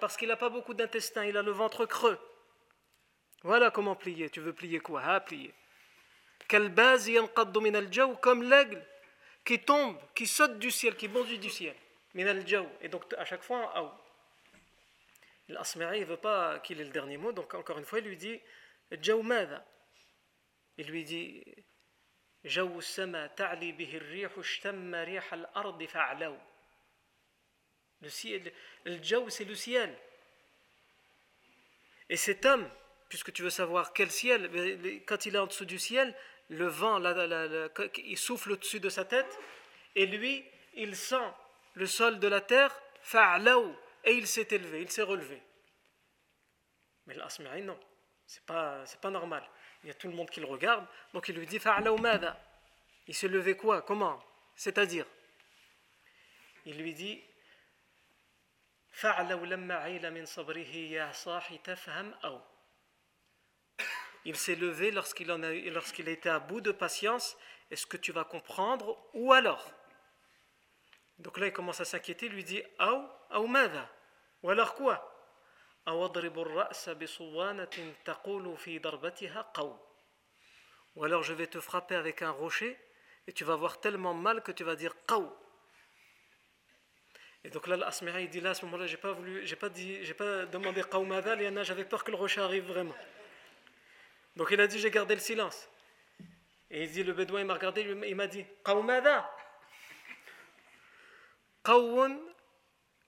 Parce qu'il n'a pas beaucoup d'intestin, il a le ventre creux. Voilà comment plier. Tu veux plier quoi? Ah, plier. min al comme l'aigle qui tombe, qui saute du ciel, qui bondit du ciel. Et donc, à chaque fois, en L'Asmari ne veut pas qu'il ait le dernier mot, donc encore une fois, il lui dit Jaw Il lui dit جو السماء تعلي به الريح اشتم ريح الأرض فأعلو Le ciel, le jaw, c'est le ciel. Et cet homme, puisque tu veux savoir quel ciel, quand il est en dessous du ciel, le vent, la, la, la, il souffle au-dessus de sa tête, et lui, il sent le sol de la terre, fa'alaou, et il s'est élevé, il s'est relevé. Mais l'asma'i, non, c'est pas, c'est pas normal. Il y a tout le monde qui le regarde, donc il lui dit Il s'est levé quoi? Comment? C'est-à-dire Il lui dit il s'est levé lorsqu'il a, lorsqu'il était à bout de patience. Est-ce que tu vas comprendre ou alors? Donc là, il commence à s'inquiéter. Il lui dit Ou alors quoi? ou alors je vais te frapper avec un rocher et tu vas voir tellement mal que tu vas dire qaw. Et donc là, l'Asmira, il dit là, à ce moment-là, j'ai pas voulu, j'ai pas dit, j'ai pas demandé qaw madal, et j'avais peur que le rocher arrive vraiment. Donc il a dit, j'ai gardé le silence. Et il dit, le bédouin, il m'a regardé, il m'a dit, قوماذا قو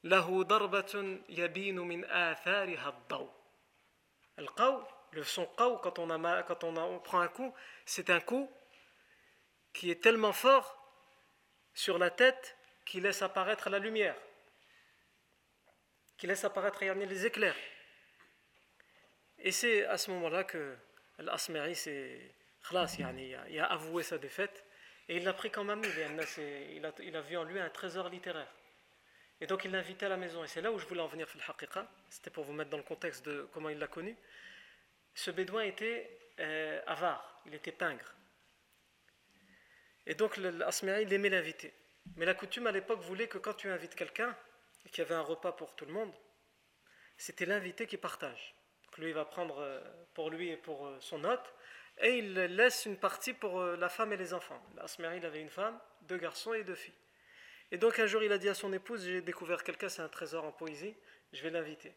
له ضربة يبين من آثارها الضوء القو le son qaw quand on, a, quand on, a, on prend un coup c'est un coup qui est tellement fort sur la tête qui laisse apparaître la lumière qui laisse apparaître les éclairs et c'est à ce moment là que l'Asmari c'est il a avoué sa défaite et il l'a pris comme ami. Il a, il a vu en lui un trésor littéraire. Et donc il l'a invité à la maison. Et c'est là où je voulais en venir, c'était pour vous mettre dans le contexte de comment il l'a connu. Ce bédouin était euh, avare, il était pingre. Et donc l'Asmari, il aimait l'inviter. Mais la coutume à l'époque voulait que quand tu invites quelqu'un, et qu'il y avait un repas pour tout le monde, c'était l'invité qui partage. Donc lui, il va prendre euh, pour lui et pour euh, son hôte, et il laisse une partie pour la femme et les enfants. Asmeri, il avait une femme, deux garçons et deux filles. Et donc un jour, il a dit à son épouse J'ai découvert quelqu'un, c'est un trésor en poésie, je vais l'inviter.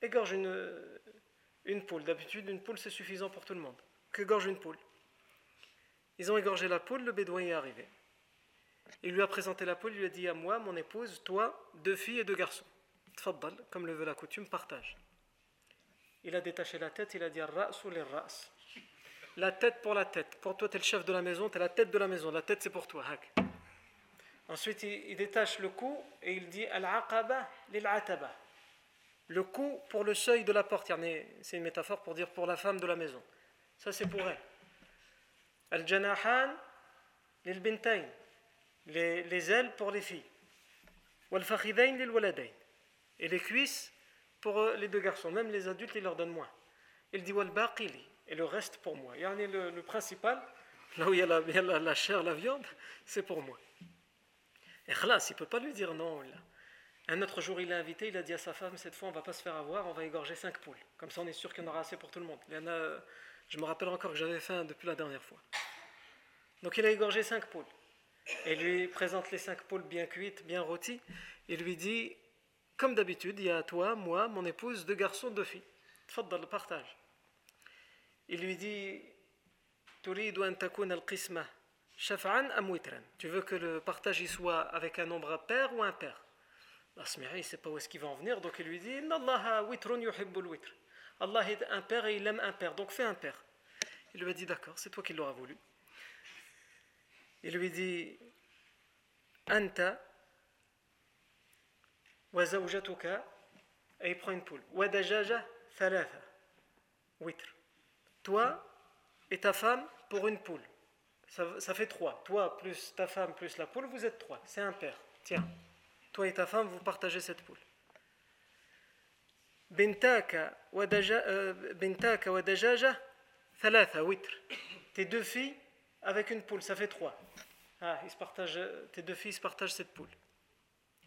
Égorge une, une poule. D'habitude, une poule, c'est suffisant pour tout le monde. Qu'égorge une poule. Ils ont égorgé la poule, le bédouin est arrivé. Il lui a présenté la poule, il lui a dit à moi, mon épouse, toi, deux filles et deux garçons. Tfaddal, comme le veut la coutume, partage. Il a détaché la tête, il a dit Ras ou les ras la tête pour la tête. Pour toi, tu es le chef de la maison, tu es la tête de la maison. La tête, c'est pour toi. Ensuite, il, détache le cou et il dit Al-aqaba lil-ataba. Le cou pour le seuil de la porte. C'est une métaphore pour dire pour la femme de la maison. Ça, c'est pour elle. Al-janahan lil-bintayn. Les, ailes pour les filles. Wal-fakhidayn lil-waladayn. Et les cuisses pour euh, les deux garçons. Même les adultes, il leur donne moins. Il dit Wal-baqili et le reste pour moi. Le, le principal, là où il y a la, chair, la viande, c'est pour moi. Et khlas, il ne peut pas lui dire non. Un autre jour, il l'a invité, il a dit à sa femme, cette fois, on va pas se faire avoir, on va égorger cinq poules. Comme ça, on est sûr qu'il y en aura assez pour tout le monde. Il y en a, je me rappelle encore que j'avais faim depuis la dernière fois. Donc il a égorgé cinq poules. Et lui présente les cinq poules bien cuites, bien rôties. Il lui dit, comme d'habitude, il y a toi, moi, mon épouse, deux garçons, deux filles. Dans le partage il lui dit Tu veux que le partage soit avec un nombre pair ou impair L'asmi'i il ne sait pas où est-ce qu'il va en venir, donc il lui dit Allah est impair et il aime impair, donc fais impair. Il lui a dit D'accord, c'est toi qui l'auras voulu. Il lui dit Anta wa zawjatuka, et il prend une poule. Wa dajaja thalatha, witr toi et ta femme pour une poule. Ça, fait trois. Toi plus ta femme plus la poule, vous êtes trois. C'est un père. Tiens, toi et ta femme, vous partagez cette poule. Bintaka wa euh, dajaja thalatha witr. Tes deux filles avec une poule, ça fait trois. Ah, ils se partagent, tes deux filles se partagent cette poule.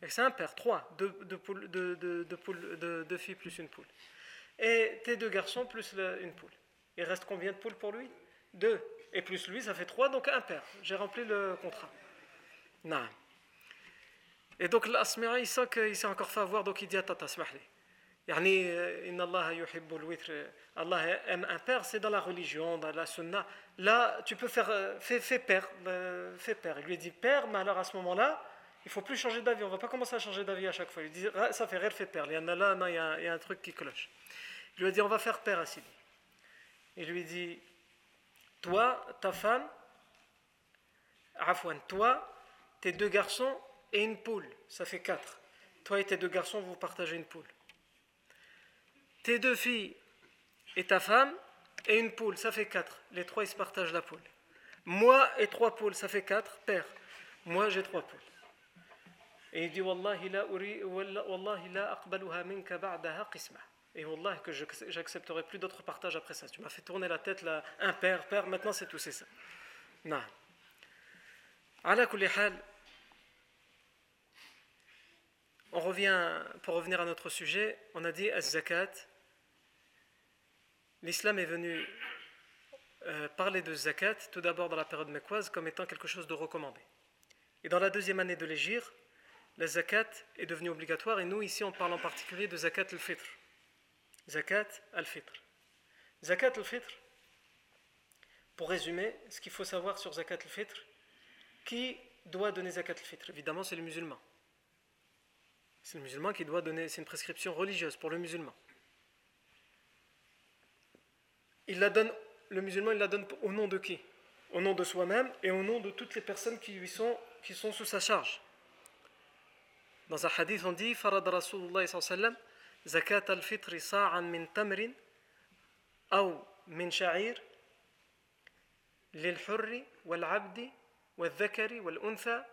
C'est un père, trois, deux, poules, deux, filles plus une poule. Et tes deux garçons plus une poule. Il reste combien de poules pour lui? Deux. Et plus lui, ça fait trois, donc un père. J'ai rempli le contrat. Non. Et donc l'asmira, il sent qu'il s'est encore fait avoir, donc il dit Attends, smahli. Yani, inna Allah witr. Allah aime un père, c'est dans la religion, dans la sunna. Là, tu peux faire, euh, fais, fais père, euh, fais père. Il lui dit père, mais alors à ce moment-là, il faut plus changer d'avis. On va pas commencer à changer d'avis à chaque fois. Il dit, ça fait rire, fait père. Il y en a là, il y a, un truc qui cloche. Il lui dit, on va faire père à Sidi. Il lui dit Toi, ta femme, Afouane, toi, tes deux garçons et une poule, ça fait quatre. Toi et tes deux garçons, vous partagez une poule. Tes deux filles et ta femme et une poule, ça fait quatre. Les trois, ils se partagent la poule. Moi et trois poules, ça fait quatre. Père, moi j'ai trois poules. Et il dit Wallahi la, wallahi la aqbaluha minka. Et Wallah, que j'accepterai plus d'autres partages après ça. Tu m'as fait tourner la tête là, un père, père, maintenant c'est tout, c'est ça. Non. On revient, pour revenir à notre sujet, on a dit az-zakat. L'islam est venu euh, parler de zakat, tout d'abord dans la période mécoise, comme étant quelque chose de recommandé. Et dans la deuxième année de l'égir, la zakat est devenue obligatoire, et nous ici on parle en particulier de zakat al-fitr. Zakat al-fitr. Zakat al-fitr, pour résumer, ce qu'il faut savoir sur Zakat al-Fitr, qui doit donner Zakat al-Fitr? Évidemment, c'est le musulman. C'est le musulman qui doit donner, c'est une prescription religieuse pour le musulman. Il la donne, le musulman, il la donne au nom de qui? Au nom de soi-même et au nom de toutes les personnes qui lui sont, qui sont sous sa charge. Dans un hadith, on dit Farad Rasulullah sallam, Zakat al-Fitr sa'an min tamrin, ou min sha'ir, للحر والعبد والذكر والأنثى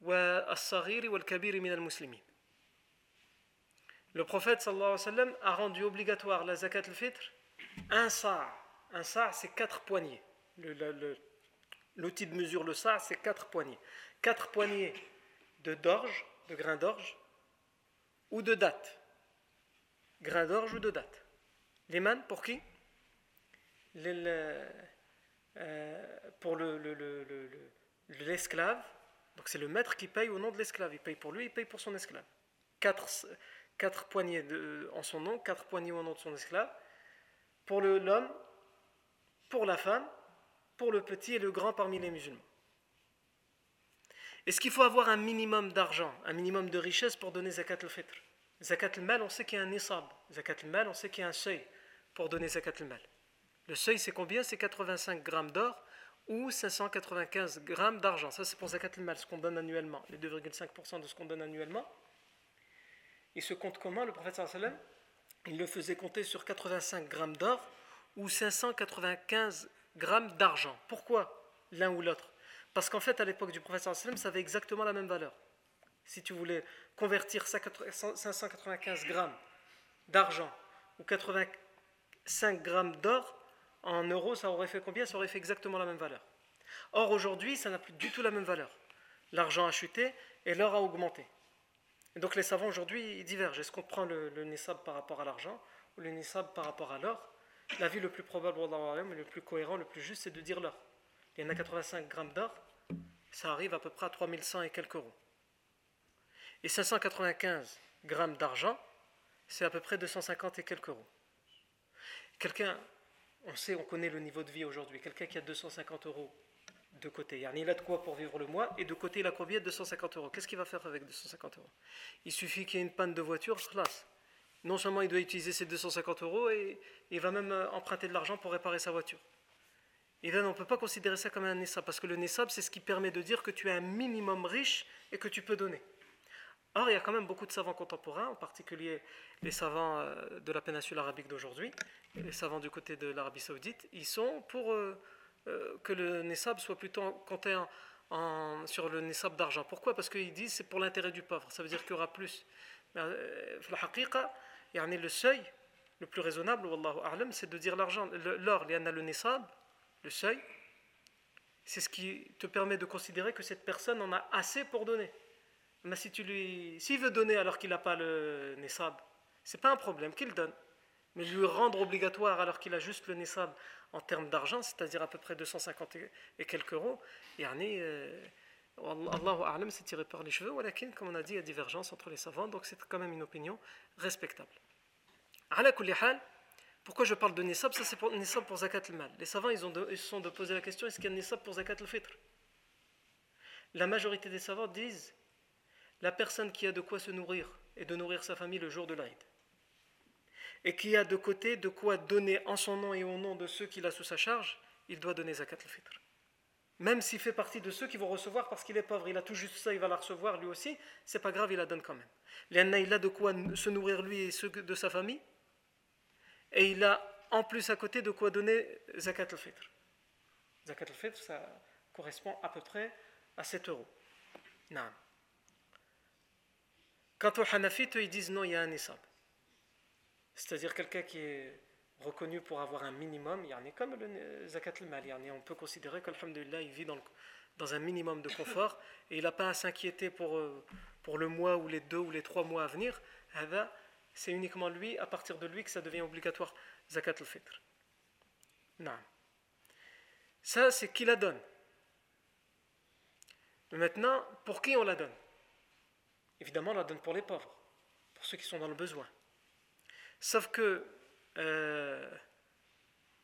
والصغير والكبير من المسلمين le prophète sallallahu alayhi wa sallam a rendu obligatoire la zakat al-fitr un sa'. Un sa' c'est quatre poignées. L'outil de mesure, le sa' c'est quatre poignées. Quatre poignées de d'orge, de grains d'orge, ou de date. Grains d'orge ou de date. Les man pour qui? Euh, Pour l'esclave. Le, Donc c'est le maître qui paye au nom de l'esclave. Il paye pour lui, il paye pour son esclave. Quatre quatre poignées en son nom, quatre poignées au nom de son esclave, pour l'homme, pour la femme, pour le petit et le grand parmi les musulmans. Est-ce qu'il faut avoir un minimum d'argent, un minimum de richesse pour donner zakat al-fitr? Zakat al-mal, on sait qu'il y a un nisab. Zakat al-mal, on sait qu'il y a un seuil pour donner zakat al-mal. Le seuil, c'est combien? C'est 85 grammes d'or ou 595 grammes d'argent. Ça, c'est pour zakat al-mal, ce qu'on donne annuellement, les 2,5% de ce qu'on donne annuellement. Il se compte comment Le prophète sallam Il le faisait compter sur 85 grammes d'or ou 595 grammes d'argent. Pourquoi? L'un ou l'autre Parce qu'en fait, à l'époque du prophète sallam, ça avait exactement la même valeur. Si tu voulais convertir 595 grammes d'argent ou 85 grammes d'or en euros, ça aurait fait combien? Ça aurait fait exactement la même valeur. Or, aujourd'hui, ça n'a plus du tout la même valeur. L'argent a chuté et l'or a augmenté donc les savants aujourd'hui divergent. Est-ce qu'on prend le, le, nisab par rapport à l'argent ou le nisab par rapport à l'or? L'avis le plus probable, le plus cohérent, le plus juste, c'est de dire l'or. Il y en a 85 grammes d'or, ça arrive à peu près à 3100 et quelques euros. Et 595 grammes d'argent, c'est à peu près 250 et quelques euros. Quelqu'un, on sait, on connaît le niveau de vie aujourd'hui, quelqu'un qui a 250 euros de côté. Il a de quoi pour vivre le mois et de côté il a combien? 250 euros. Qu'est-ce qu'il va faire avec 250 euros? Il suffit qu'il y ait une panne de voiture, classe. Non seulement il doit utiliser ses 250 euros et il va même euh, emprunter de l'argent pour réparer sa voiture. Et là, on ne peut pas considérer ça comme un nessab parce que le nessab, c'est ce qui permet de dire que tu es un minimum riche et que tu peux donner. Or, il y a quand même beaucoup de savants contemporains, en particulier les savants euh, de la péninsule arabique d'aujourd'hui, les savants du côté de l'Arabie saoudite, ils sont pour euh, euh, que le Nessab soit plutôt compté sur le Nessab d'argent. Pourquoi? Parce qu'ils disent c'est pour l'intérêt du pauvre. Ça veut dire qu'il y aura plus. Euh, le seuil le plus raisonnable, c'est de dire l'argent. L'or, il y en a le Nessab, le seuil. C'est ce qui te permet de considérer que cette personne en a assez pour donner. Mais si tu lui, s'il veut donner alors qu'il n'a pas le Nessab, c'est pas un problème qu'il donne. Mais lui rendre obligatoire alors qu'il a juste le Nessab en termes d'argent, c'est-à-dire à peu près 250 et quelques euros, yani, euh, Allahu A'lam, c'est tiré par les cheveux, comme on a dit, il y a divergence entre les savants, donc c'est quand même une opinion respectable. Pourquoi je parle de nisab? Ça, c'est pour nisab pour zakat al-mal. Les savants, ils se sont de poser la question est-ce qu'il y a un nisab pour zakat al-fitr? La majorité des savants disent la personne qui a de quoi se nourrir et de nourrir sa famille le jour de l'Aïd et qui a de côté de quoi donner en son nom et au nom de ceux qu'il a sous sa charge, il doit donner zakat al-fitr. Même s'il fait partie de ceux qui vont recevoir parce qu'il est pauvre, il a tout juste ça, il va la recevoir lui aussi, c'est pas grave, il la donne quand même. Il a de quoi se nourrir lui et ceux de sa famille, et il a en plus à côté de quoi donner zakat al-fitr. Zakat al-fitr, ça correspond à peu près à 7 euros. Non. Quant aux Hanafites, ils disent non, il y a un nisab c'est-à-dire quelqu'un qui est reconnu pour avoir un minimum, il y en a comme le zakat al-mal, on peut considérer qu'Alhamdulillah, il vit dans, dans, un minimum de confort et il n'a pas à s'inquiéter pour, euh, pour le mois ou les deux ou les trois mois à venir. C'est uniquement lui, à partir de lui, que ça devient obligatoire, zakat al-fitr. Non. Ça, c'est qui la donne? Maintenant, pour qui on la donne? Évidemment, on la donne pour les pauvres, pour ceux qui sont dans le besoin. Sauf que euh,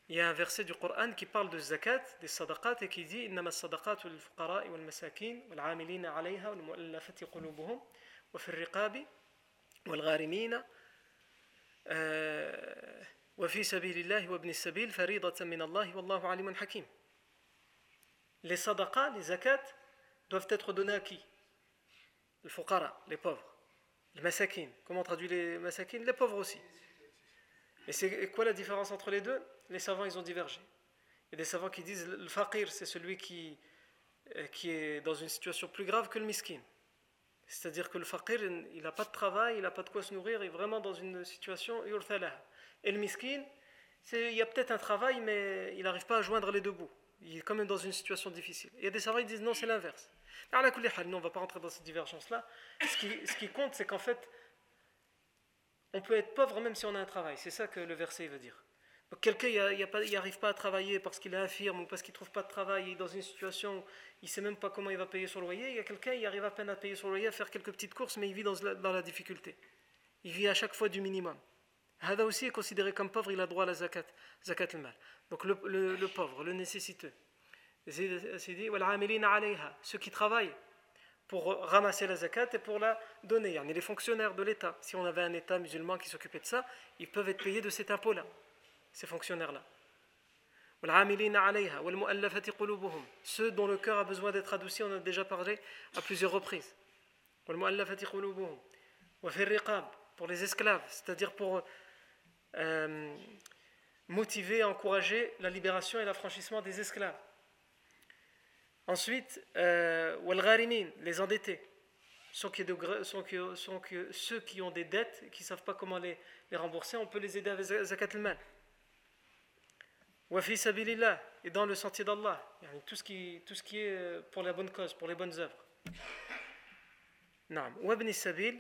il y a un verset du Coran qui parle de zakat, des sadaqat, et qui dit إنما الصدقات للفقراء والمساكين والعاملين عليها والمؤلفة قلوبهم وفي الرقاب والغارمين وفي سبيل الله وابن السبيل فريضة من الله والله عليم حكيم Les sadaqas, les zakat, doivent être donnés à qui Les fuqara, les pauvres. Les masakin. Comment on traduit les masakin Les pauvres aussi. Et c'est quoi la différence entre les deux? Les savants, ils ont divergé. Il y a des savants qui disent le faqir, c'est celui qui, euh, qui est dans une situation plus grave que le miskin. C'est-à-dire que le faqir, il n'a pas de travail, il n'a pas de quoi se nourrir, il est vraiment dans une situation Et le miskin, il y a peut-être un travail, mais il n'arrive pas à joindre les deux bouts. Il est quand même dans une situation difficile. Il y a des savants qui disent non, c'est l'inverse. Nous, on ne va pas rentrer dans cette divergence-là. Ce qui, ce qui compte, c'est qu'en fait, on peut être pauvre même si on a un travail. C'est ça que le verset veut dire. Quelqu'un n'arrive pas à travailler parce qu'il est infirme ou parce qu'il ne trouve pas de travail, il est dans une situation où il ne sait même pas comment il va payer son loyer. Il y a quelqu'un qui arrive à peine à payer son loyer, à faire quelques petites courses, mais il vit dans la, difficulté. Il vit à chaque fois du minimum. Hada aussi est considéré comme pauvre, il a droit à la zakat, zakat al-mal. Donc le, pauvre, le nécessiteux. C'est dit, ceux qui travaillent pour ramasser la zakat et pour la donner. Il y a les fonctionnaires de l'État. Si on avait un État musulman qui s'occupait de ça, ils peuvent être payés de cet impôt-là, ces fonctionnaires-là. Ceux dont le cœur a besoin d'être adouci, on a déjà parlé à plusieurs reprises. Pour les esclaves, c'est-à-dire pour euh, motiver, encourager la libération et l'affranchissement des esclaves. Ensuite, euh, les endettés, ceux qui, ont des dettes et qui ne savent pas comment les, rembourser, on peut les aider avec zakat al-mal. Wafi sabilillah, et dans le sentier d'Allah, tout, ce qui, est euh, pour la bonne cause, pour les bonnes œuvres. Wabni sabil,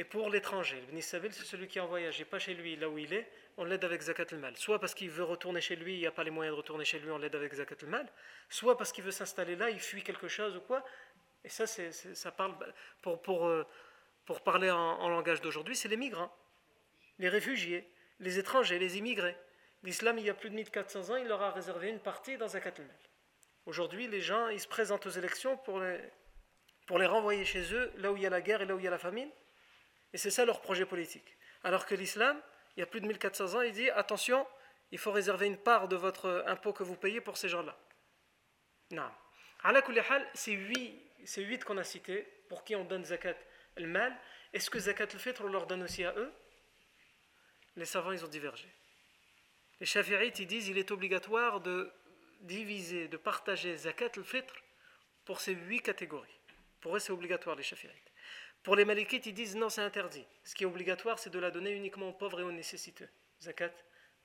et pour l'étranger. Le c'est celui qui est en voyage, et pas chez lui, là où il est, on l'aide avec zakat al-mal. Soit parce qu'il veut retourner chez lui, il n'y a pas les moyens de retourner chez lui, on l'aide avec zakat al-mal. Soit parce qu'il veut s'installer là, il fuit quelque chose ou quoi. Et ça, ça parle, pour, pour, euh, pour parler en, langage d'aujourd'hui, c'est les migrants, les réfugiés, les étrangers, les immigrés. L'islam, il y a plus de 1400 ans, il leur a réservé une partie dans zakat al-mal. Aujourd'hui, les gens, ils se présentent aux élections pour pour les renvoyer chez eux, là où il y a la guerre et là où il y a la famine. Et c'est ça leur projet politique. Alors que l'islam, il y a plus de 1400 ans, il dit attention, il faut réserver une part de votre impôt que vous payez pour ces gens-là. Non. C'est huit, c'est huit qu'on a cités, pour qui on donne zakat? Le mal. Est-ce que zakat le fitr, on leur donne aussi à eux? Les savants, ils ont divergé. Les chafi'ites, ils disent il est obligatoire de diviser, de partager zakat le fitr pour ces huit catégories. Pour eux, c'est obligatoire, les chafi'ites. Pour les malikites, ils disent non, c'est interdit. Ce qui est obligatoire, c'est de la donner uniquement aux pauvres et aux nécessiteux. Zakat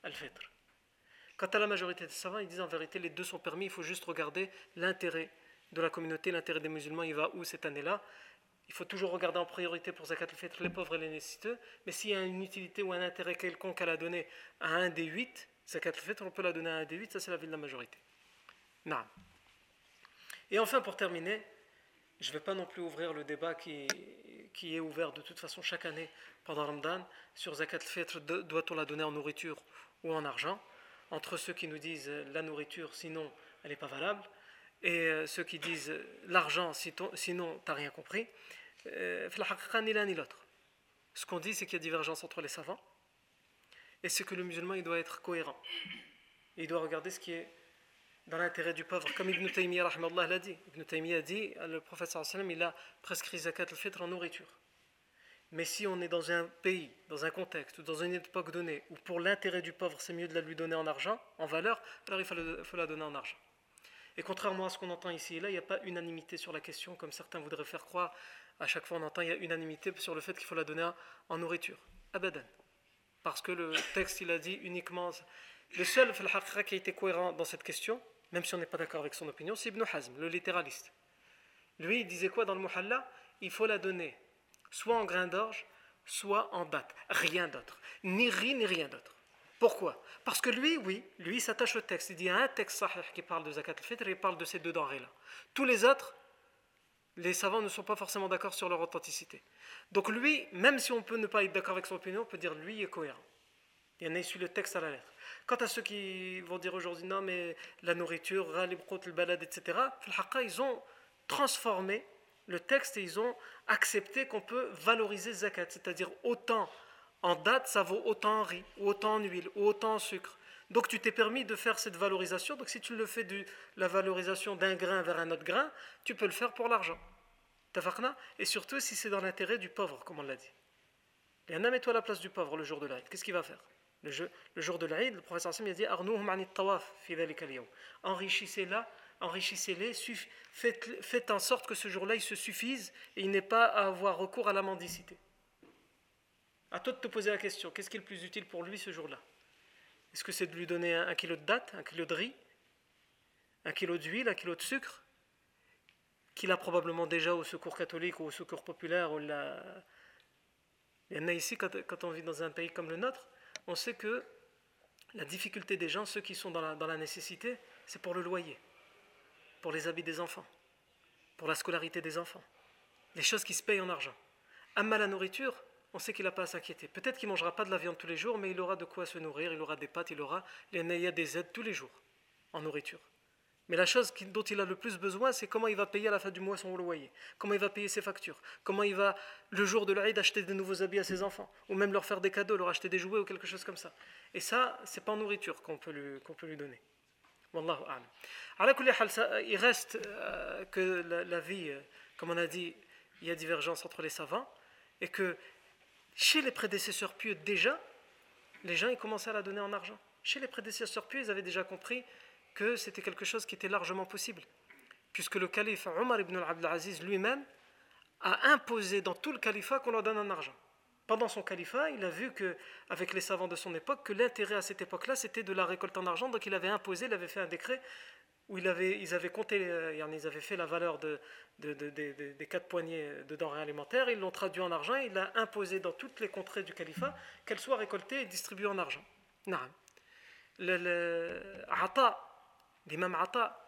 al-fitr. Quant à la majorité des savants, ils disent en vérité, les deux sont permis, il faut juste regarder l'intérêt de la communauté, l'intérêt des musulmans, il va où cette année-là. Il faut toujours regarder en priorité pour Zakat al-fitr les pauvres et les nécessiteux, mais s'il y a une utilité ou un intérêt quelconque à la donner à un des huit, Zakat al-fitr, on peut la donner à un des huit, ça c'est la vie de la majorité. Non. Et enfin, pour terminer, je ne vais pas non plus ouvrir le débat qui, est ouvert de toute façon chaque année pendant Ramadan sur Zakat al-Fitr, doit-on la donner en nourriture ou en argent? Entre ceux qui nous disent euh, la nourriture, sinon elle n'est pas valable, et euh, ceux qui disent euh, l'argent, sinon tu n'as rien compris, ni l'un ni l'autre. Ce qu'on dit, c'est qu'il y a divergence entre les savants, et c'est que le musulman il doit être cohérent. Il doit regarder ce qui est dans l'intérêt du pauvre, comme Ibn Taymiyyah l'a dit. Ibn Taymiyyah dit, le prophète sallam, il a prescrit zakat al-fitr en nourriture. Mais si on est dans un pays, dans un contexte, ou dans une époque donnée, où pour l'intérêt du pauvre, c'est mieux de la lui donner en argent, en valeur, alors il faut, la donner en argent. Et contrairement à ce qu'on entend ici et là, il n'y a pas unanimité sur la question, comme certains voudraient faire croire. À chaque fois, on entend il y a unanimité sur le fait qu'il faut la donner en nourriture. Abadan. Parce que le texte, il a dit uniquement. Le seul qui a été cohérent dans cette question, même si on n'est pas d'accord avec son opinion, c'est Ibn Hazm, le littéraliste. Lui, il disait quoi dans le Muhalla? Il faut la donner soit en grain d'orge, soit en date. Rien d'autre. Ni riz, ni rien d'autre. Pourquoi? Parce que lui, oui, lui s'attache au texte. Il dit un texte sahih qui parle de zakat al-fitr et il parle de ces deux denrées-là. Tous les autres, les savants ne sont pas forcément d'accord sur leur authenticité. Donc lui, même si on peut ne pas être d'accord avec son opinion, on peut dire lui est cohérent. Il en a issu le texte à la lettre. Quant à ceux qui vont dire aujourd'hui non, mais la nourriture, le balade, etc., ils ont transformé le texte et ils ont accepté qu'on peut valoriser zakat, c'est-à-dire autant en date, ça vaut autant en riz, ou autant en huile, ou autant en sucre. Donc tu t'es permis de faire cette valorisation. Donc si tu le fais de la valorisation d'un grain vers un autre grain, tu peux le faire pour l'argent. Et surtout si c'est dans l'intérêt du pauvre, comme on l'a dit. Et un mets-toi à la place du pauvre le jour de l'Aïd. Qu'est-ce qu'il va faire? Le, jour de l'Aïd, le professeur Hassan a dit Enrichissez-la, enrichissez-les, faites, faites en sorte que ce jour-là il se suffise et il n'ait pas à avoir recours à la mendicité. À toi de te poser la question qu'est-ce qui est le plus utile pour lui ce jour-là? Est-ce que c'est de lui donner un, kilo de date, un kilo de riz, un kilo d'huile, un kilo de sucre? Qu'il a probablement déjà au secours catholique ou au secours populaire ou la... Il y en a ici, quand, on vit dans un pays comme le nôtre, on sait que la difficulté des gens, ceux qui sont dans la, nécessité, c'est pour le loyer, pour les habits des enfants, pour la scolarité des enfants, les choses qui se payent en argent. Amma la nourriture, on sait qu'il n'a pas à s'inquiéter. Peut-être qu'il ne mangera pas de la viande tous les jours, mais il aura de quoi se nourrir, il aura des pâtes, il aura il des aides tous les jours en nourriture. Mais la chose dont il a le plus besoin, c'est comment il va payer à la fin du mois son loyer, comment il va payer ses factures, comment il va, le jour de l'Aïd, acheter de nouveaux habits à ses enfants, ou même leur faire des cadeaux, leur acheter des jouets ou quelque chose comme ça. Et ça, c'est pas en nourriture qu'on peut, lui, donner. Wallahu a'lam. Il reste euh, que la, la vie, euh, comme on a dit, il y a divergence entre les savants, et que chez les prédécesseurs pieux, déjà, les gens ils commençaient à la donner en argent. Chez les prédécesseurs pieux, ils avaient déjà compris que c'était quelque chose qui était largement possible. Puisque le calife Omar ibn al-Abdelaziz lui-même a imposé dans tout le califat qu'on leur donne en argent. Pendant son califat, il a vu que, avec les savants de son époque, que l'intérêt à cette époque-là, c'était de la récolte en argent. Donc il avait imposé, il avait fait un décret où ils avaient compté, euh, ils avaient fait la valeur de, des quatre poignées de denrées alimentaires, ils l'ont traduit en argent, il l'a imposé dans toutes les contrées du califat qu'elles soient récoltées et distribuées en argent. Le, Ata, l'imam Ata,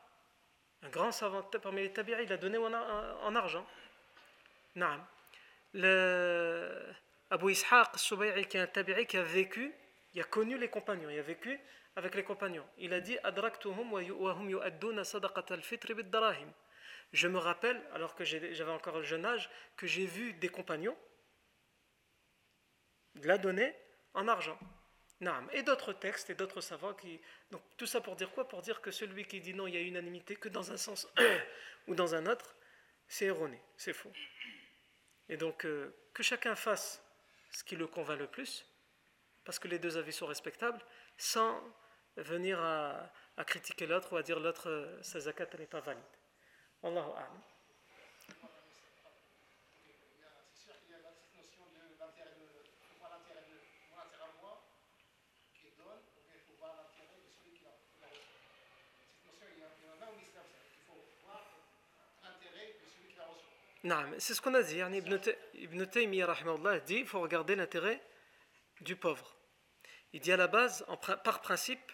un grand savant parmi les tabi'i, il a donné en, argent. Le, Abu Ishaq, qui est un tabi'i qui a vécu, il a connu les compagnons, il a vécu avec les compagnons. Il a dit Je me rappelle, alors que j'avais encore le jeune âge, que j'ai vu des compagnons la donner en argent. Et d'autres textes et d'autres savants. Donc tout ça pour dire quoi? Pour dire que celui qui dit non, il y a unanimité que dans un sens [coughs] ou dans un autre, c'est erroné, c'est faux. Et donc euh, que chacun fasse ce qui le convainc le plus, parce que les deux avis sont respectables, sans venir à, à critiquer l'autre ou à dire l'autre, euh, sa zakat n'est pas valide. Allahu a'lam. C'est ce qu'on a dit. Ibn Taymiyyah dit il faut regarder l'intérêt du pauvre. Il dit à la base, par principe,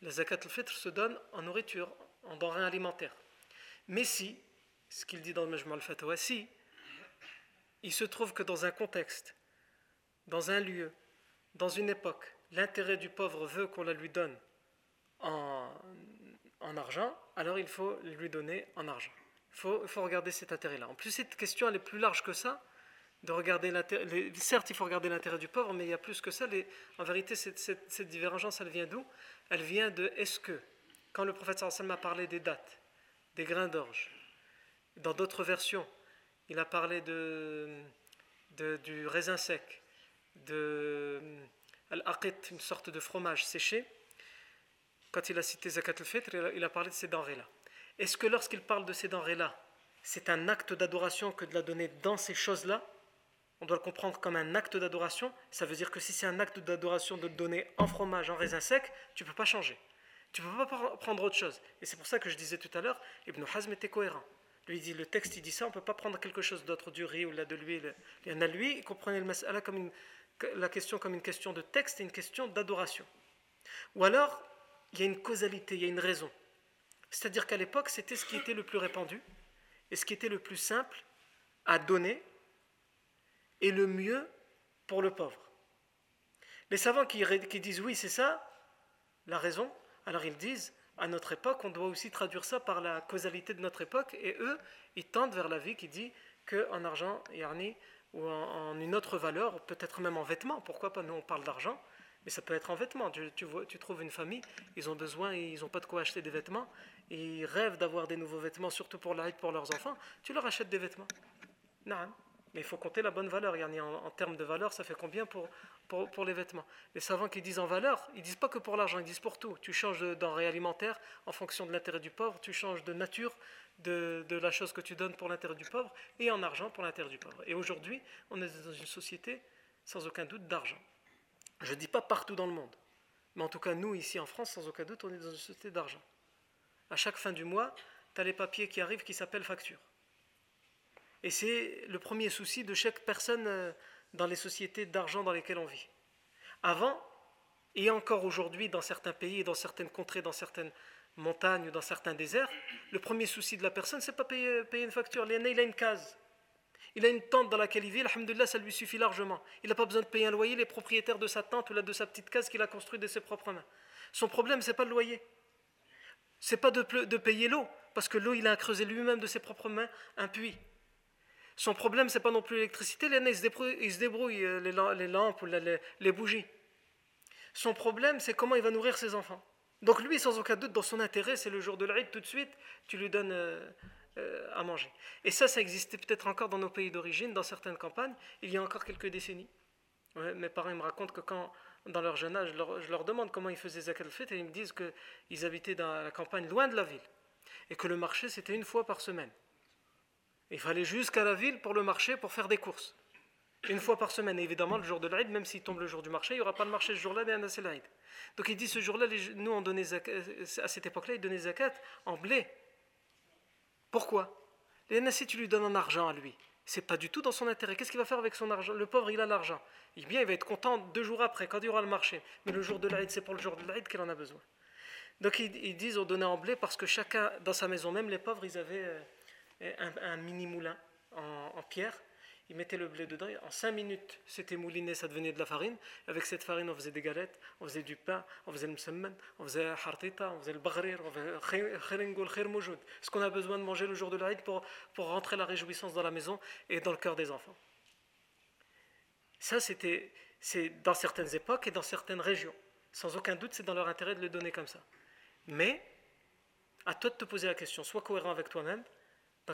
la zakat al-fitr se donne en nourriture, en denrées alimentaires. Mais si, ce qu'il dit dans le Majma al-Fatwa, si il se trouve que dans un contexte, dans un lieu, dans une époque, l'intérêt du pauvre veut qu'on la lui donne en, en, argent, alors il faut lui donner en argent. Il faut, regarder cet intérêt-là. En plus, cette question, elle est plus large que ça de regarder. Certes, il faut regarder l'intérêt du pauvre, mais il y a plus que ça. en vérité, cette, cette, divergence, elle vient d'où? Elle vient de est-ce que, quand le prophète sallam a parlé des dates, des grains d'orge, dans d'autres versions, il a parlé de, du raisin sec, de al-aqit, une sorte de fromage séché. Quand il a cité zakat al-fitr, il a parlé de ces denrées-là. Est-ce que lorsqu'il parle de ces denrées-là, c'est un acte d'adoration que de la donner dans ces choses-là? On doit le comprendre comme un acte d'adoration. Ça veut dire que si c'est un acte d'adoration de le donner en fromage, en raisin sec, tu ne peux pas changer. Tu ne peux pas prendre autre chose. Et c'est pour ça que je disais tout à l'heure, Ibn Hazm était cohérent. Lui, dit, le texte, il dit ça, on ne peut pas prendre quelque chose d'autre, du riz ou de l'huile. Il y en a lui, il comprenait la question comme une question de texte et une question d'adoration. Ou alors, il y a une causalité, il y a une raison. C'est-à-dire qu'à l'époque, c'était ce qui était le plus répandu et ce qui était le plus simple à donner est le mieux pour le pauvre. Les savants qui, disent oui, c'est ça, La raison Alors ils disent, à notre époque, on doit aussi traduire ça par la causalité de notre époque, et eux, ils tendent vers la vie qui dit qu'en argent, yani, ou en, une autre valeur, peut-être même en vêtements, pourquoi pas, nous on parle d'argent, mais ça peut être en vêtements. Tu, tu trouves une famille, ils ont besoin, ils n'ont pas de quoi acheter des vêtements, ils rêvent d'avoir des nouveaux vêtements, surtout pour la pour leurs enfants, tu leur achètes des vêtements. Non. Mais il faut compter la bonne valeur. En, en termes de valeur, ça fait combien pour, pour, les vêtements? Les savants qui disent en valeur, ils disent pas que pour l'argent, ils disent pour tout. Tu changes de denrée alimentaire en fonction de l'intérêt du pauvre, tu changes de nature de, de la chose que tu donnes pour l'intérêt du pauvre et en argent pour l'intérêt du pauvre. Et aujourd'hui, on est dans une société sans aucun doute d'argent. Je ne dis pas partout dans le monde, mais en tout cas, nous, ici en France, sans aucun doute, on est dans une société d'argent. À chaque fin du mois, tu as les papiers qui arrivent qui s'appellent facture. Et c'est le premier souci de chaque personne euh, dans les sociétés d'argent dans lesquelles on vit. Avant, et encore aujourd'hui dans certains pays, dans certaines contrées, dans certaines montagnes ou dans certains déserts, le premier souci de la personne, c'est pas payer, payer, une facture. Il a une case. Il a une tente dans laquelle il vit, alhamdoulilah, ça lui suffit largement. Il n'a pas besoin de payer un loyer, les propriétaires de sa tente ou de sa petite case qu'il a construite de ses propres mains. Son problème, c'est pas le loyer. C'est pas de, payer l'eau, parce que l'eau, il a creusé lui-même de ses propres mains un puits. Son problème, c'est pas non plus l'électricité, il se débrouille, euh, les, lampes ou les, bougies. Son problème, c'est comment il va nourrir ses enfants. Donc lui, sans aucun doute, dans son intérêt, c'est le jour de l'Aïd, tout de suite, tu lui donnes euh, euh, à manger. Et ça, ça existait peut-être encore dans nos pays d'origine, dans certaines campagnes, il y a encore quelques décennies. Mes parents me racontent que quand, dans leur jeune âge, je leur, demande comment ils faisaient zakat al et ils me disent qu'ils habitaient dans la campagne, loin de la ville, et que le marché, c'était une fois par semaine. Il fallait jusqu'à la ville pour le marché, pour faire des courses. Une fois par semaine. Évidemment, le jour de l'Aïd, même s'il tombe le jour du marché, il n'y aura pas de marché ce jour-là, mais c'est l'Aïd. Donc il dit ce jour-là, nous, on donnait à cette époque-là, ils donnaient zakat en blé. Pourquoi? Si tu lui donnes en argent à lui, c'est pas du tout dans son intérêt. Qu'est-ce qu'il va faire avec son argent? Le pauvre, il a l'argent. Il, bien, il va être content deux jours après, quand il y aura le marché. Mais le jour de l'Aïd, c'est pour le jour de l'Aïd qu'il en a besoin. Donc ils, disent on donnait en blé parce que chacun, dans sa maison, même les pauvres, ils avaient euh, un, mini moulin en, pierre. Ils mettaient le blé dedans. En cinq minutes, c'était mouliné, ça devenait de la farine. Avec cette farine, on faisait des galettes, on faisait du pain, on faisait le msemmen, on faisait hartita, on faisait le bagrir, on faisait Ce qu'on a besoin de manger le jour de l'Aïd pour, pour rentrer la réjouissance dans la maison et dans le cœur des enfants. Ça, c'était c'est dans certaines époques et dans certaines régions. Sans aucun doute, c'est dans leur intérêt de le donner comme ça. Mais, à toi de te poser la question, sois cohérent avec toi-même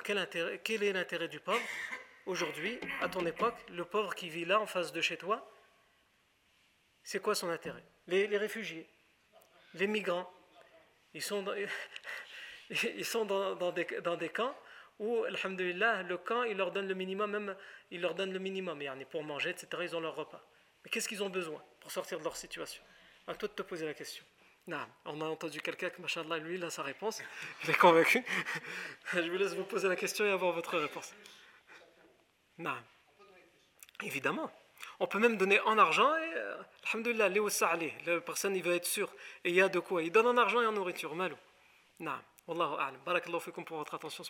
quel, intérêt, quel est l'intérêt du pauvre Aujourd'hui, à ton époque, le pauvre qui vit là en face de chez toi, c'est quoi son intérêt? Les, réfugiés, les migrants, ils sont dans, [laughs] ils sont dans, des, dans des camps où, alhamdulillah, le camp, il leur donne le minimum, même, il leur donne le minimum, pour manger, etc., ils ont leur repas. Mais qu'est-ce qu'ils ont besoin pour sortir de leur situation? À toi de te poser la question. Non, on a entendu quelqu'un que, machallah, lui, il a sa réponse. Il est convaincu. [laughs] Je vous laisse vous poser la question et avoir votre réponse. Non. Évidemment. On peut même donner en argent et, euh, alhamdoulilah, la personne, il veut être sûr. Et il y a de quoi. Il donne en argent et en nourriture. Malou. Non. Wallahu a'lam. Barakallahu fikum pour votre attention.